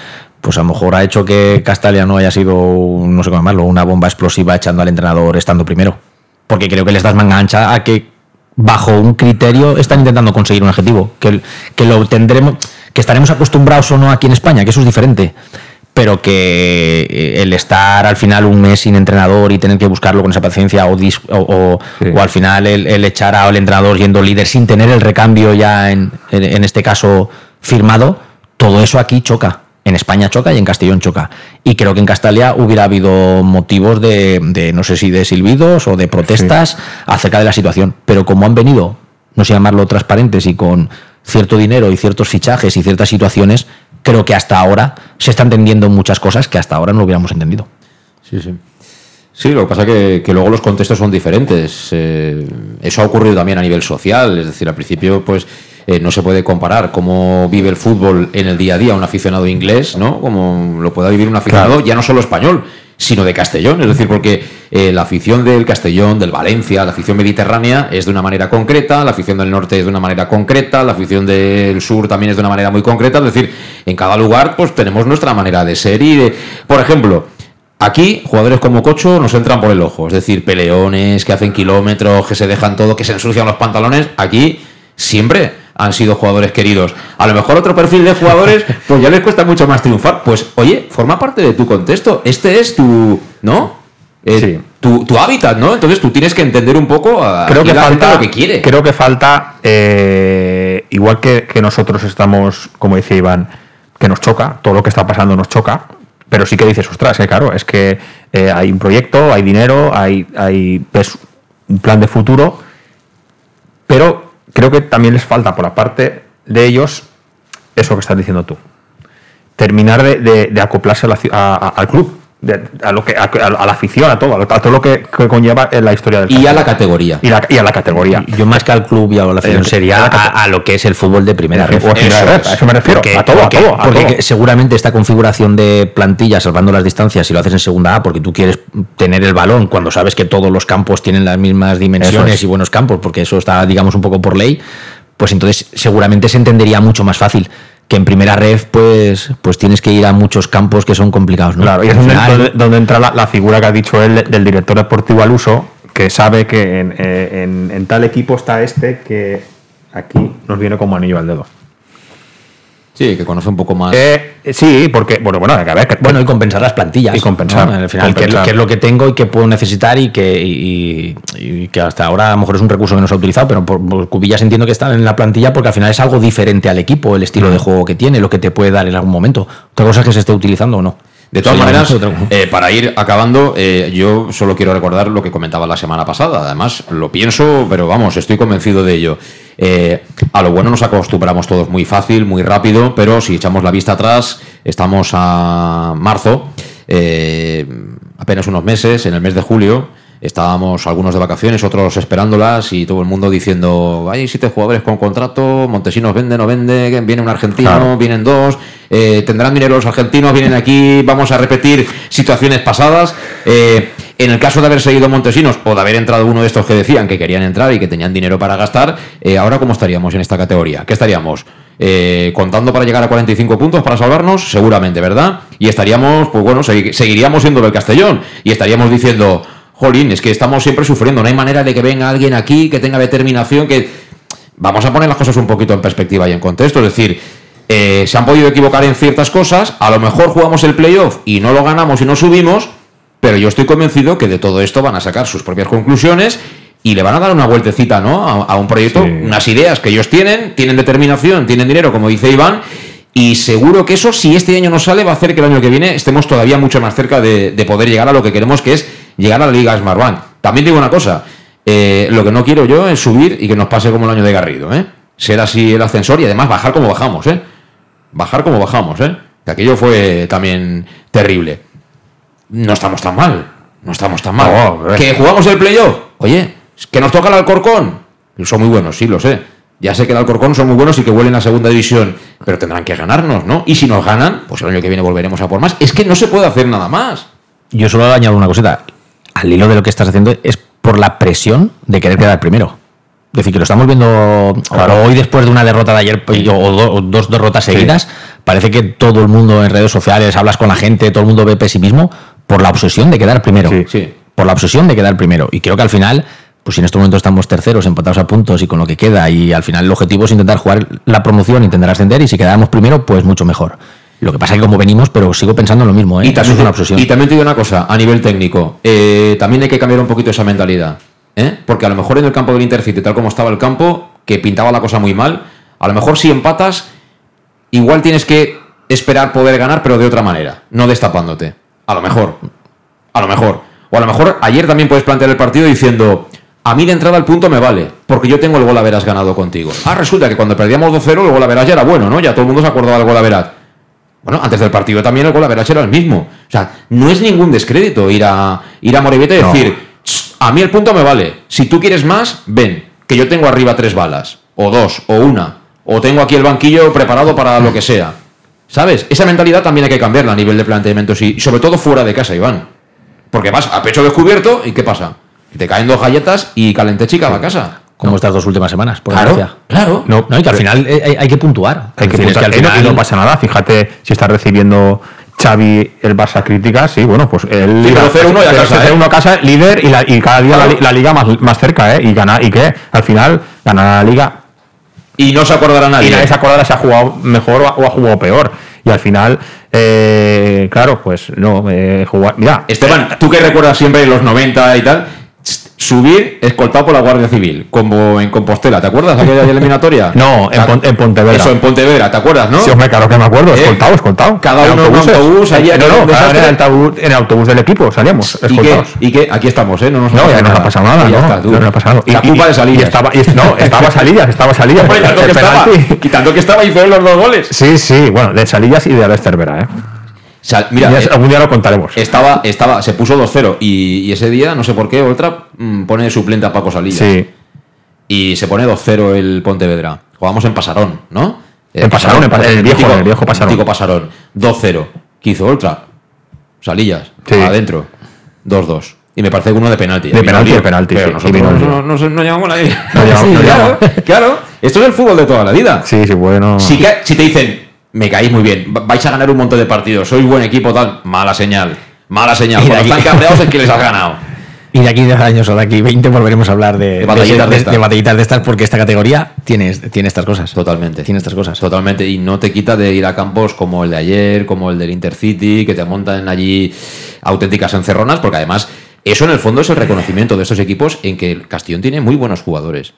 B: pues a lo mejor ha hecho que Castalia no haya sido, no sé cómo llamarlo, una bomba explosiva echando al entrenador estando primero. Porque creo que les das manga ancha a que bajo un criterio están intentando conseguir un objetivo. Que, que lo tendremos, que estaremos acostumbrados o no aquí en España, que eso es diferente. Pero que eh, el estar al final un mes sin entrenador y tener que buscarlo con esa paciencia o, dis- o, o-
C: Sí.
B: o al final el, el echar al entrenador yendo líder sin tener el recambio ya en, en- en este caso firmado, todo eso aquí choca. En España choca y en Castellón choca. Y creo que en Castalia hubiera habido motivos de, de, no sé si de silbidos o de protestas acerca de la situación. Pero como han venido, no sé llamarlo transparentes y con cierto dinero y ciertos fichajes y ciertas situaciones, creo que hasta ahora se están entendiendo muchas cosas que hasta ahora no hubiéramos entendido.
A: Sí, sí. Sí, lo que pasa es que, que luego los contextos son diferentes. Eh, eso ha ocurrido también a nivel social. Es decir, al principio, pues eh, no se puede comparar cómo vive el fútbol en el día a día un aficionado inglés, ¿no? Como lo pueda vivir un aficionado ya no solo español, sino de Castellón. Es decir, porque eh, la afición del Castellón, del Valencia, la afición mediterránea es de una manera concreta, la afición del norte es de una manera concreta, la afición del sur también es de una manera muy concreta. Es decir, en cada lugar, pues tenemos nuestra manera de ser y de. Por ejemplo. Aquí, jugadores como Cocho nos entran por el ojo. Es decir, peleones, que hacen kilómetros, que se dejan todo, que se ensucian los pantalones. Aquí siempre han sido jugadores queridos. A lo mejor otro perfil de jugadores, pues ya les cuesta mucho más triunfar. Pues, oye, forma parte de tu contexto. Este es tu. ¿No? Eh,
C: Sí.
A: tu, tu hábitat, ¿no? Entonces tú tienes que entender un poco a
C: creo que
A: la gente
C: falta
A: lo que quiere.
C: creo que falta eh, igual que, que nosotros estamos como decía Iván que nos choca todo lo que está pasando nos choca pero sí que dices ostras eh, claro es que eh, hay un proyecto hay dinero hay hay ves un plan de futuro pero creo que también les falta por la parte de ellos eso que estás diciendo tú. Terminar de, acoplarse al club de- a lo que a, a la afición a todo a, todo lo que, que conlleva en la historia del
A: Y a la categoría.
C: y, la- y a la categoría
B: Yo más que al club y a la afición
C: Eh,
B: sería
C: a
B: lo que es el fútbol de primera red.
A: Es.
C: a eso me refiero.
B: Porque,
C: a todo,
B: porque-
C: a todo,
B: porque
C: todo.
B: seguramente esta configuración de plantilla, salvando las distancias, si lo haces en segunda A, porque tú quieres tener el balón cuando sabes que todos los campos tienen las mismas dimensiones
C: es.
B: y buenos campos, porque eso está, digamos, un poco por ley, pues entonces seguramente se entendería mucho más fácil. Que en primera red, pues, pues tienes que ir a muchos campos que son complicados, ¿no?
C: Claro, y es donde, donde- entra la, la figura que ha dicho él del director deportivo al uso, que sabe que en, eh, en- en tal equipo está este que aquí nos viene como anillo al dedo.
A: Sí, que conoce un poco más.
C: Eh, sí, porque, bueno, bueno, hay que ver que-
B: Bueno, y compensar las plantillas.
C: Y compensar,
B: ¿no? Al final, ¿qué es, lo,
C: compensar.
B: qué es lo que tengo y qué puedo necesitar y que, y, y que hasta ahora a lo mejor es un recurso que no se ha utilizado, pero por, por cubillas entiendo que están en la plantilla porque al final es algo diferente al equipo, el estilo
C: Mm.
B: de juego que tiene, lo que te puede dar en algún momento. Otra cosa es que se esté utilizando o no.
A: De todas maneras, eh, para ir acabando, eh, yo solo quiero recordar lo que comentaba la semana pasada. Además, lo pienso, pero vamos, estoy convencido de ello. Eh, a lo bueno nos acostumbramos todos muy fácil, muy rápido, pero si echamos la vista atrás, estamos a marzo, apenas unos meses, en el mes de julio. Estábamos algunos de vacaciones, otros esperándolas y todo el mundo diciendo, hay siete jugadores con contrato, Montesinos vende, no vende, viene un argentino,
C: Claro.
A: vienen dos, eh, tendrán dinero los argentinos, vienen aquí, vamos a repetir situaciones pasadas. Eh, en el caso de haber seguido Montesinos o de haber entrado uno de estos que decían que querían entrar y que tenían dinero para gastar, eh, ahora cómo estaríamos en esta categoría? ¿Qué estaríamos? Eh, contando para llegar a 45 puntos para salvarnos, seguramente, ¿verdad? Y estaríamos, pues bueno, segui- seguiríamos siendo del Castellón y estaríamos diciendo, jolín, es que estamos siempre sufriendo, no hay manera de que venga alguien aquí que tenga determinación, que vamos a poner las cosas un poquito en perspectiva y en contexto. Es decir, eh, se han podido equivocar en ciertas cosas, a lo mejor jugamos el playoff y no lo ganamos y no subimos, pero yo estoy convencido que de todo esto van a sacar sus propias conclusiones y le van a dar una vueltecita ¿no? a, a un proyecto,
C: Sí.
A: unas ideas que ellos tienen, tienen determinación, tienen dinero, como dice Iván. Y seguro que eso, si este año no sale, va a hacer que el año que viene estemos todavía mucho más cerca de, de poder llegar a lo que queremos, que es llegar a la Liga Smartbank. También digo una cosa, eh, lo que no quiero yo es subir y que nos pase como el año de Garrido, ¿eh? Ser así el ascensor y además bajar como bajamos, ¿eh? Bajar como bajamos, ¿eh? Que aquello fue también terrible. No estamos tan mal, no estamos tan mal. Que jugamos el playoff, oye, que nos toca el Alcorcón. Son muy buenos, sí, lo sé. Ya sé que el Alcorcón son muy buenos y que huelen a segunda división, pero tendrán que ganarnos, ¿no? Y si nos ganan, pues el año que viene volveremos a por más. Es que no se puede hacer nada más.
B: Yo solo añado una cosita. Al hilo de lo que estás haciendo, es por la presión de querer quedar primero. Es decir, que lo estamos viendo hoy después de una derrota de ayer o, dos derrotas seguidas. Parece que todo el mundo en redes sociales, hablas con la gente, todo el mundo ve pesimismo por la obsesión de quedar primero.
A: Sí.
B: Por la obsesión de quedar primero. Y creo que al final, pues si en este momento estamos terceros, empatados a puntos y con lo que queda, y al final el objetivo es intentar jugar la promoción, intentar ascender, y si quedamos primero, pues mucho mejor. Lo que pasa es que como venimos, pero sigo pensando en lo mismo, ¿eh?
A: Y también,
B: es una obsesión.
A: y también te digo una cosa, a nivel técnico, eh, también hay que cambiar un poquito esa mentalidad. ¿eh? Porque a lo mejor en el campo del Intercity, tal como estaba el campo, que pintaba la cosa muy mal, a lo mejor si empatas, igual tienes que esperar poder ganar, pero de otra manera, no destapándote. A lo mejor. A lo mejor. O a lo mejor ayer también puedes plantear el partido diciendo, a mí de entrada el punto me vale, porque yo tengo el gol a veras ganado contigo. Ah, resulta que cuando perdíamos 2-0 el gol a veras ya era bueno, ¿no? Ya todo el mundo se acordaba del gol a veras. Bueno, antes del partido también el gol era el mismo. O sea, no es ningún descrédito ir a, ir a Morevieta y
C: No.
A: decir, "Ch, a mí el punto me vale. Si tú quieres más, ven, que yo tengo arriba tres balas, o dos, o una, o tengo aquí el banquillo preparado para lo que sea. ¿Sabes? Esa mentalidad también hay que cambiarla a nivel de planteamientos y sobre todo fuera de casa, Iván. Porque vas a pecho descubierto y ¿qué pasa? Te caen dos galletas y calente chica a la casa.
B: Como estas dos últimas semanas, por
A: Claro, claro.
C: No,
B: No, y que al final eh, hay, hay que puntuar.
C: Hay que
B: es
C: puntuar.
B: que al
C: Y no-
B: final-
C: y no pasa nada. Fíjate, si está recibiendo Xavi el Barça críticas, sí, bueno, pues él
A: Sí, pero 0-1 y a casa,
C: 0-1 a casa, líder y, la- y cada día la,
A: Claro.
C: la liga más, más cerca, ¿eh? Y gana, ¿y qué? Al final, gana la liga
A: Y no se acordará nadie.
C: y nadie se acordará si ha jugado mejor o ha, o ha jugado peor. Y al final, eh, claro, pues no, eh, jugar. Mira,
A: Esteban, tú que recuerdas siempre los 90 y tal, subir escoltado por la Guardia Civil, como en Compostela, ¿te acuerdas aquella eliminatoria?
C: no, en, Pon- en Pontevedra.
A: Eso, en Pontevedra, ¿te acuerdas, no?
C: Sí, hombre, claro que me acuerdo,
A: ¿Eh?
C: escoltado, escoltado.
A: Cada uno en un autobús, allí
C: no, no, en el, autobús, en el autobús del equipo salíamos,
A: ¿Y
C: escoltados.
A: ¿Y qué? Aquí estamos, ¿eh? No nos,
C: No, ya no nos ha pasado nada,
A: Y ya
C: no,
A: está,
C: no nos ha pasado.
A: La culpa de salir.
C: Y estaba, y- no, estaba Salillas, estaba Salillas.
A: Hombre, tanto que estaba, quitando que estaba y fueron los dos goles.
C: Sí, sí, bueno, de Salillas y de Alex Cervera, ¿eh?
A: Sal- mira,
C: Ya
A: eh,
C: algún día lo contaremos.
A: estaba, estaba, se puso 2-0 y, y ese día, no sé por qué, otra pone de suplente a Paco Salillas.
C: Sí.
A: Y se pone 2-0 el Pontevedra. Jugamos en Pasarón, ¿no? Eh,
C: En Pasarón, en Pa- en el viejo- el viejo Pasarón.
A: mítico Pasarón. 2-0. ¿Qué hizo Ultra? Salillas.
C: Sí.
A: Adentro. 2-2. Y me parece que uno de penalti.
C: De penalti, de penalti,
A: Pero
C: sí,
A: nosotros
C: y vino
A: no, no, no, no llevamos la idea.
C: No llevamos- no
A: claro, claro. Esto es el fútbol de toda la vida.
C: Sí, sí, bueno.
A: Si te dicen, me caéis muy bien, va- vais a ganar un montón de partidos, sois buen equipo, tal, mala señal. Mala señal. Cuando
B: aquí-
A: están cabreados es que les has ganado.
B: Y de aquí 10 años o de aquí 20 volveremos a hablar de,
A: De batallitas de
B: de,
A: estas.
B: de batallitas de estas porque esta categoría tiene, tiene estas cosas.
A: Totalmente.
B: Tiene estas cosas.
A: Totalmente. Y no te quita de ir a campos como el de ayer, como el del Intercity, que te montan allí auténticas encerronas, porque además eso en el fondo es el reconocimiento de estos equipos en que el Castellón tiene muy buenos jugadores.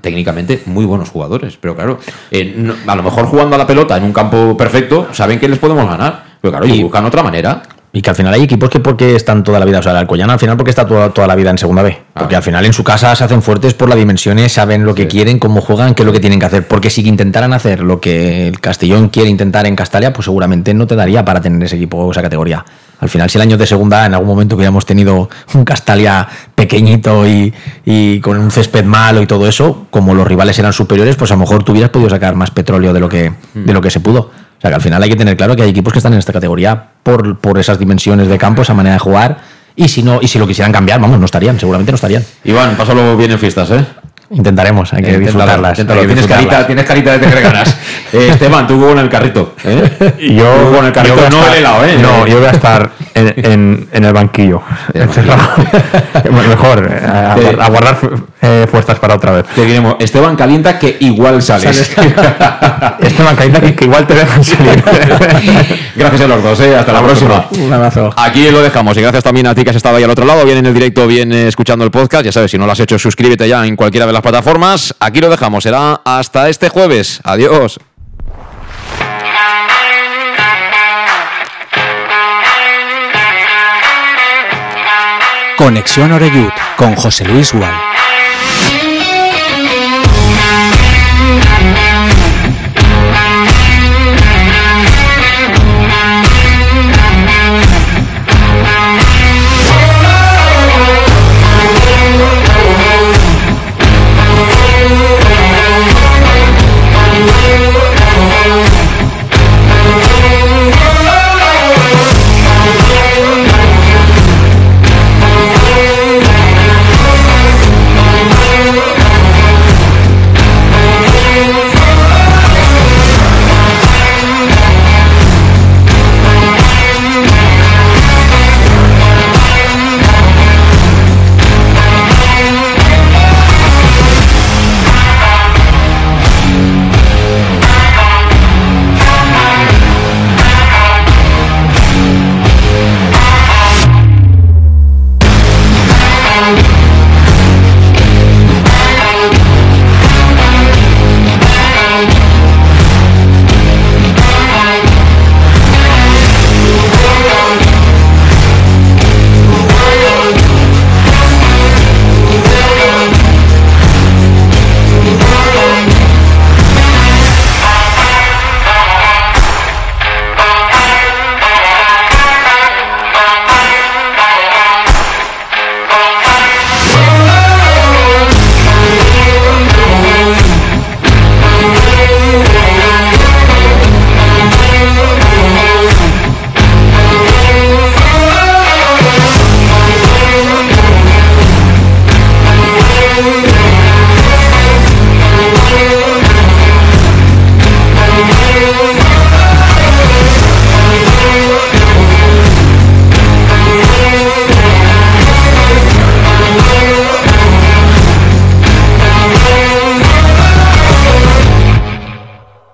A: Técnicamente muy buenos jugadores, pero claro, eh, no- a lo mejor jugando a la pelota en un campo perfecto, saben que les podemos ganar, pero claro, y
B: Y-
A: buscan otra manera.
B: Y que al final hay equipos que porque están toda la vida, o sea, el Alcoyano al final porque está toda, toda la vida en segunda B. Porque
A: Ah.
B: al final en su casa se hacen fuertes por las dimensiones, saben lo que quieren, cómo juegan, qué es lo que tienen que hacer. Porque si intentaran hacer lo que el Castellón quiere intentar en Castalia, pues seguramente no te daría para tener ese equipo o esa categoría. Al final, si el año de segunda, en algún momento hubiéramos tenido un Castalia pequeñito y, y con un césped malo y todo eso, como los rivales eran superiores, pues a lo mejor tú hubieras podido sacar más petróleo de lo que, de lo que se pudo. O sea que al final hay que tener claro que hay equipos que están en esta categoría por, por esas dimensiones de campo, esa manera de jugar. Y si no, y si lo quisieran cambiar, vamos, no estarían, seguramente no estarían.
A: Iván, pásalo bien en fiestas, ¿eh?
B: Intentaremos, hay que disfrutarlas.
A: inténtalo.
B: hay que
A: Tienes,
B: disfrutarlas.
A: carita, tienes carita de tener ganas. Eh, Esteban, tú con el carrito. ¿eh?
C: Y yo,
A: Tú con el carrito, no
C: estar-
A: el helado, ¿eh?
C: No, yo voy a estar en, en- en el banquillo. Encerrado. Mejor, eh, a, guardar eh, fuerzas para otra vez.
A: Te diremos, Esteban calienta que igual sales.
C: Este bancaíta que, que igual te dejan salir.
A: gracias a los dos, ¿eh? hasta la próxima.
B: Un abrazo.
A: Aquí lo dejamos y gracias también a ti que has estado ahí al otro lado, bien en el directo, bien escuchando el podcast. Ya sabes, si no lo has hecho, suscríbete ya en cualquiera de plataformas. Aquí lo dejamos, será hasta este jueves. Adiós.
F: Conexión Oreyud con José Luis Gual.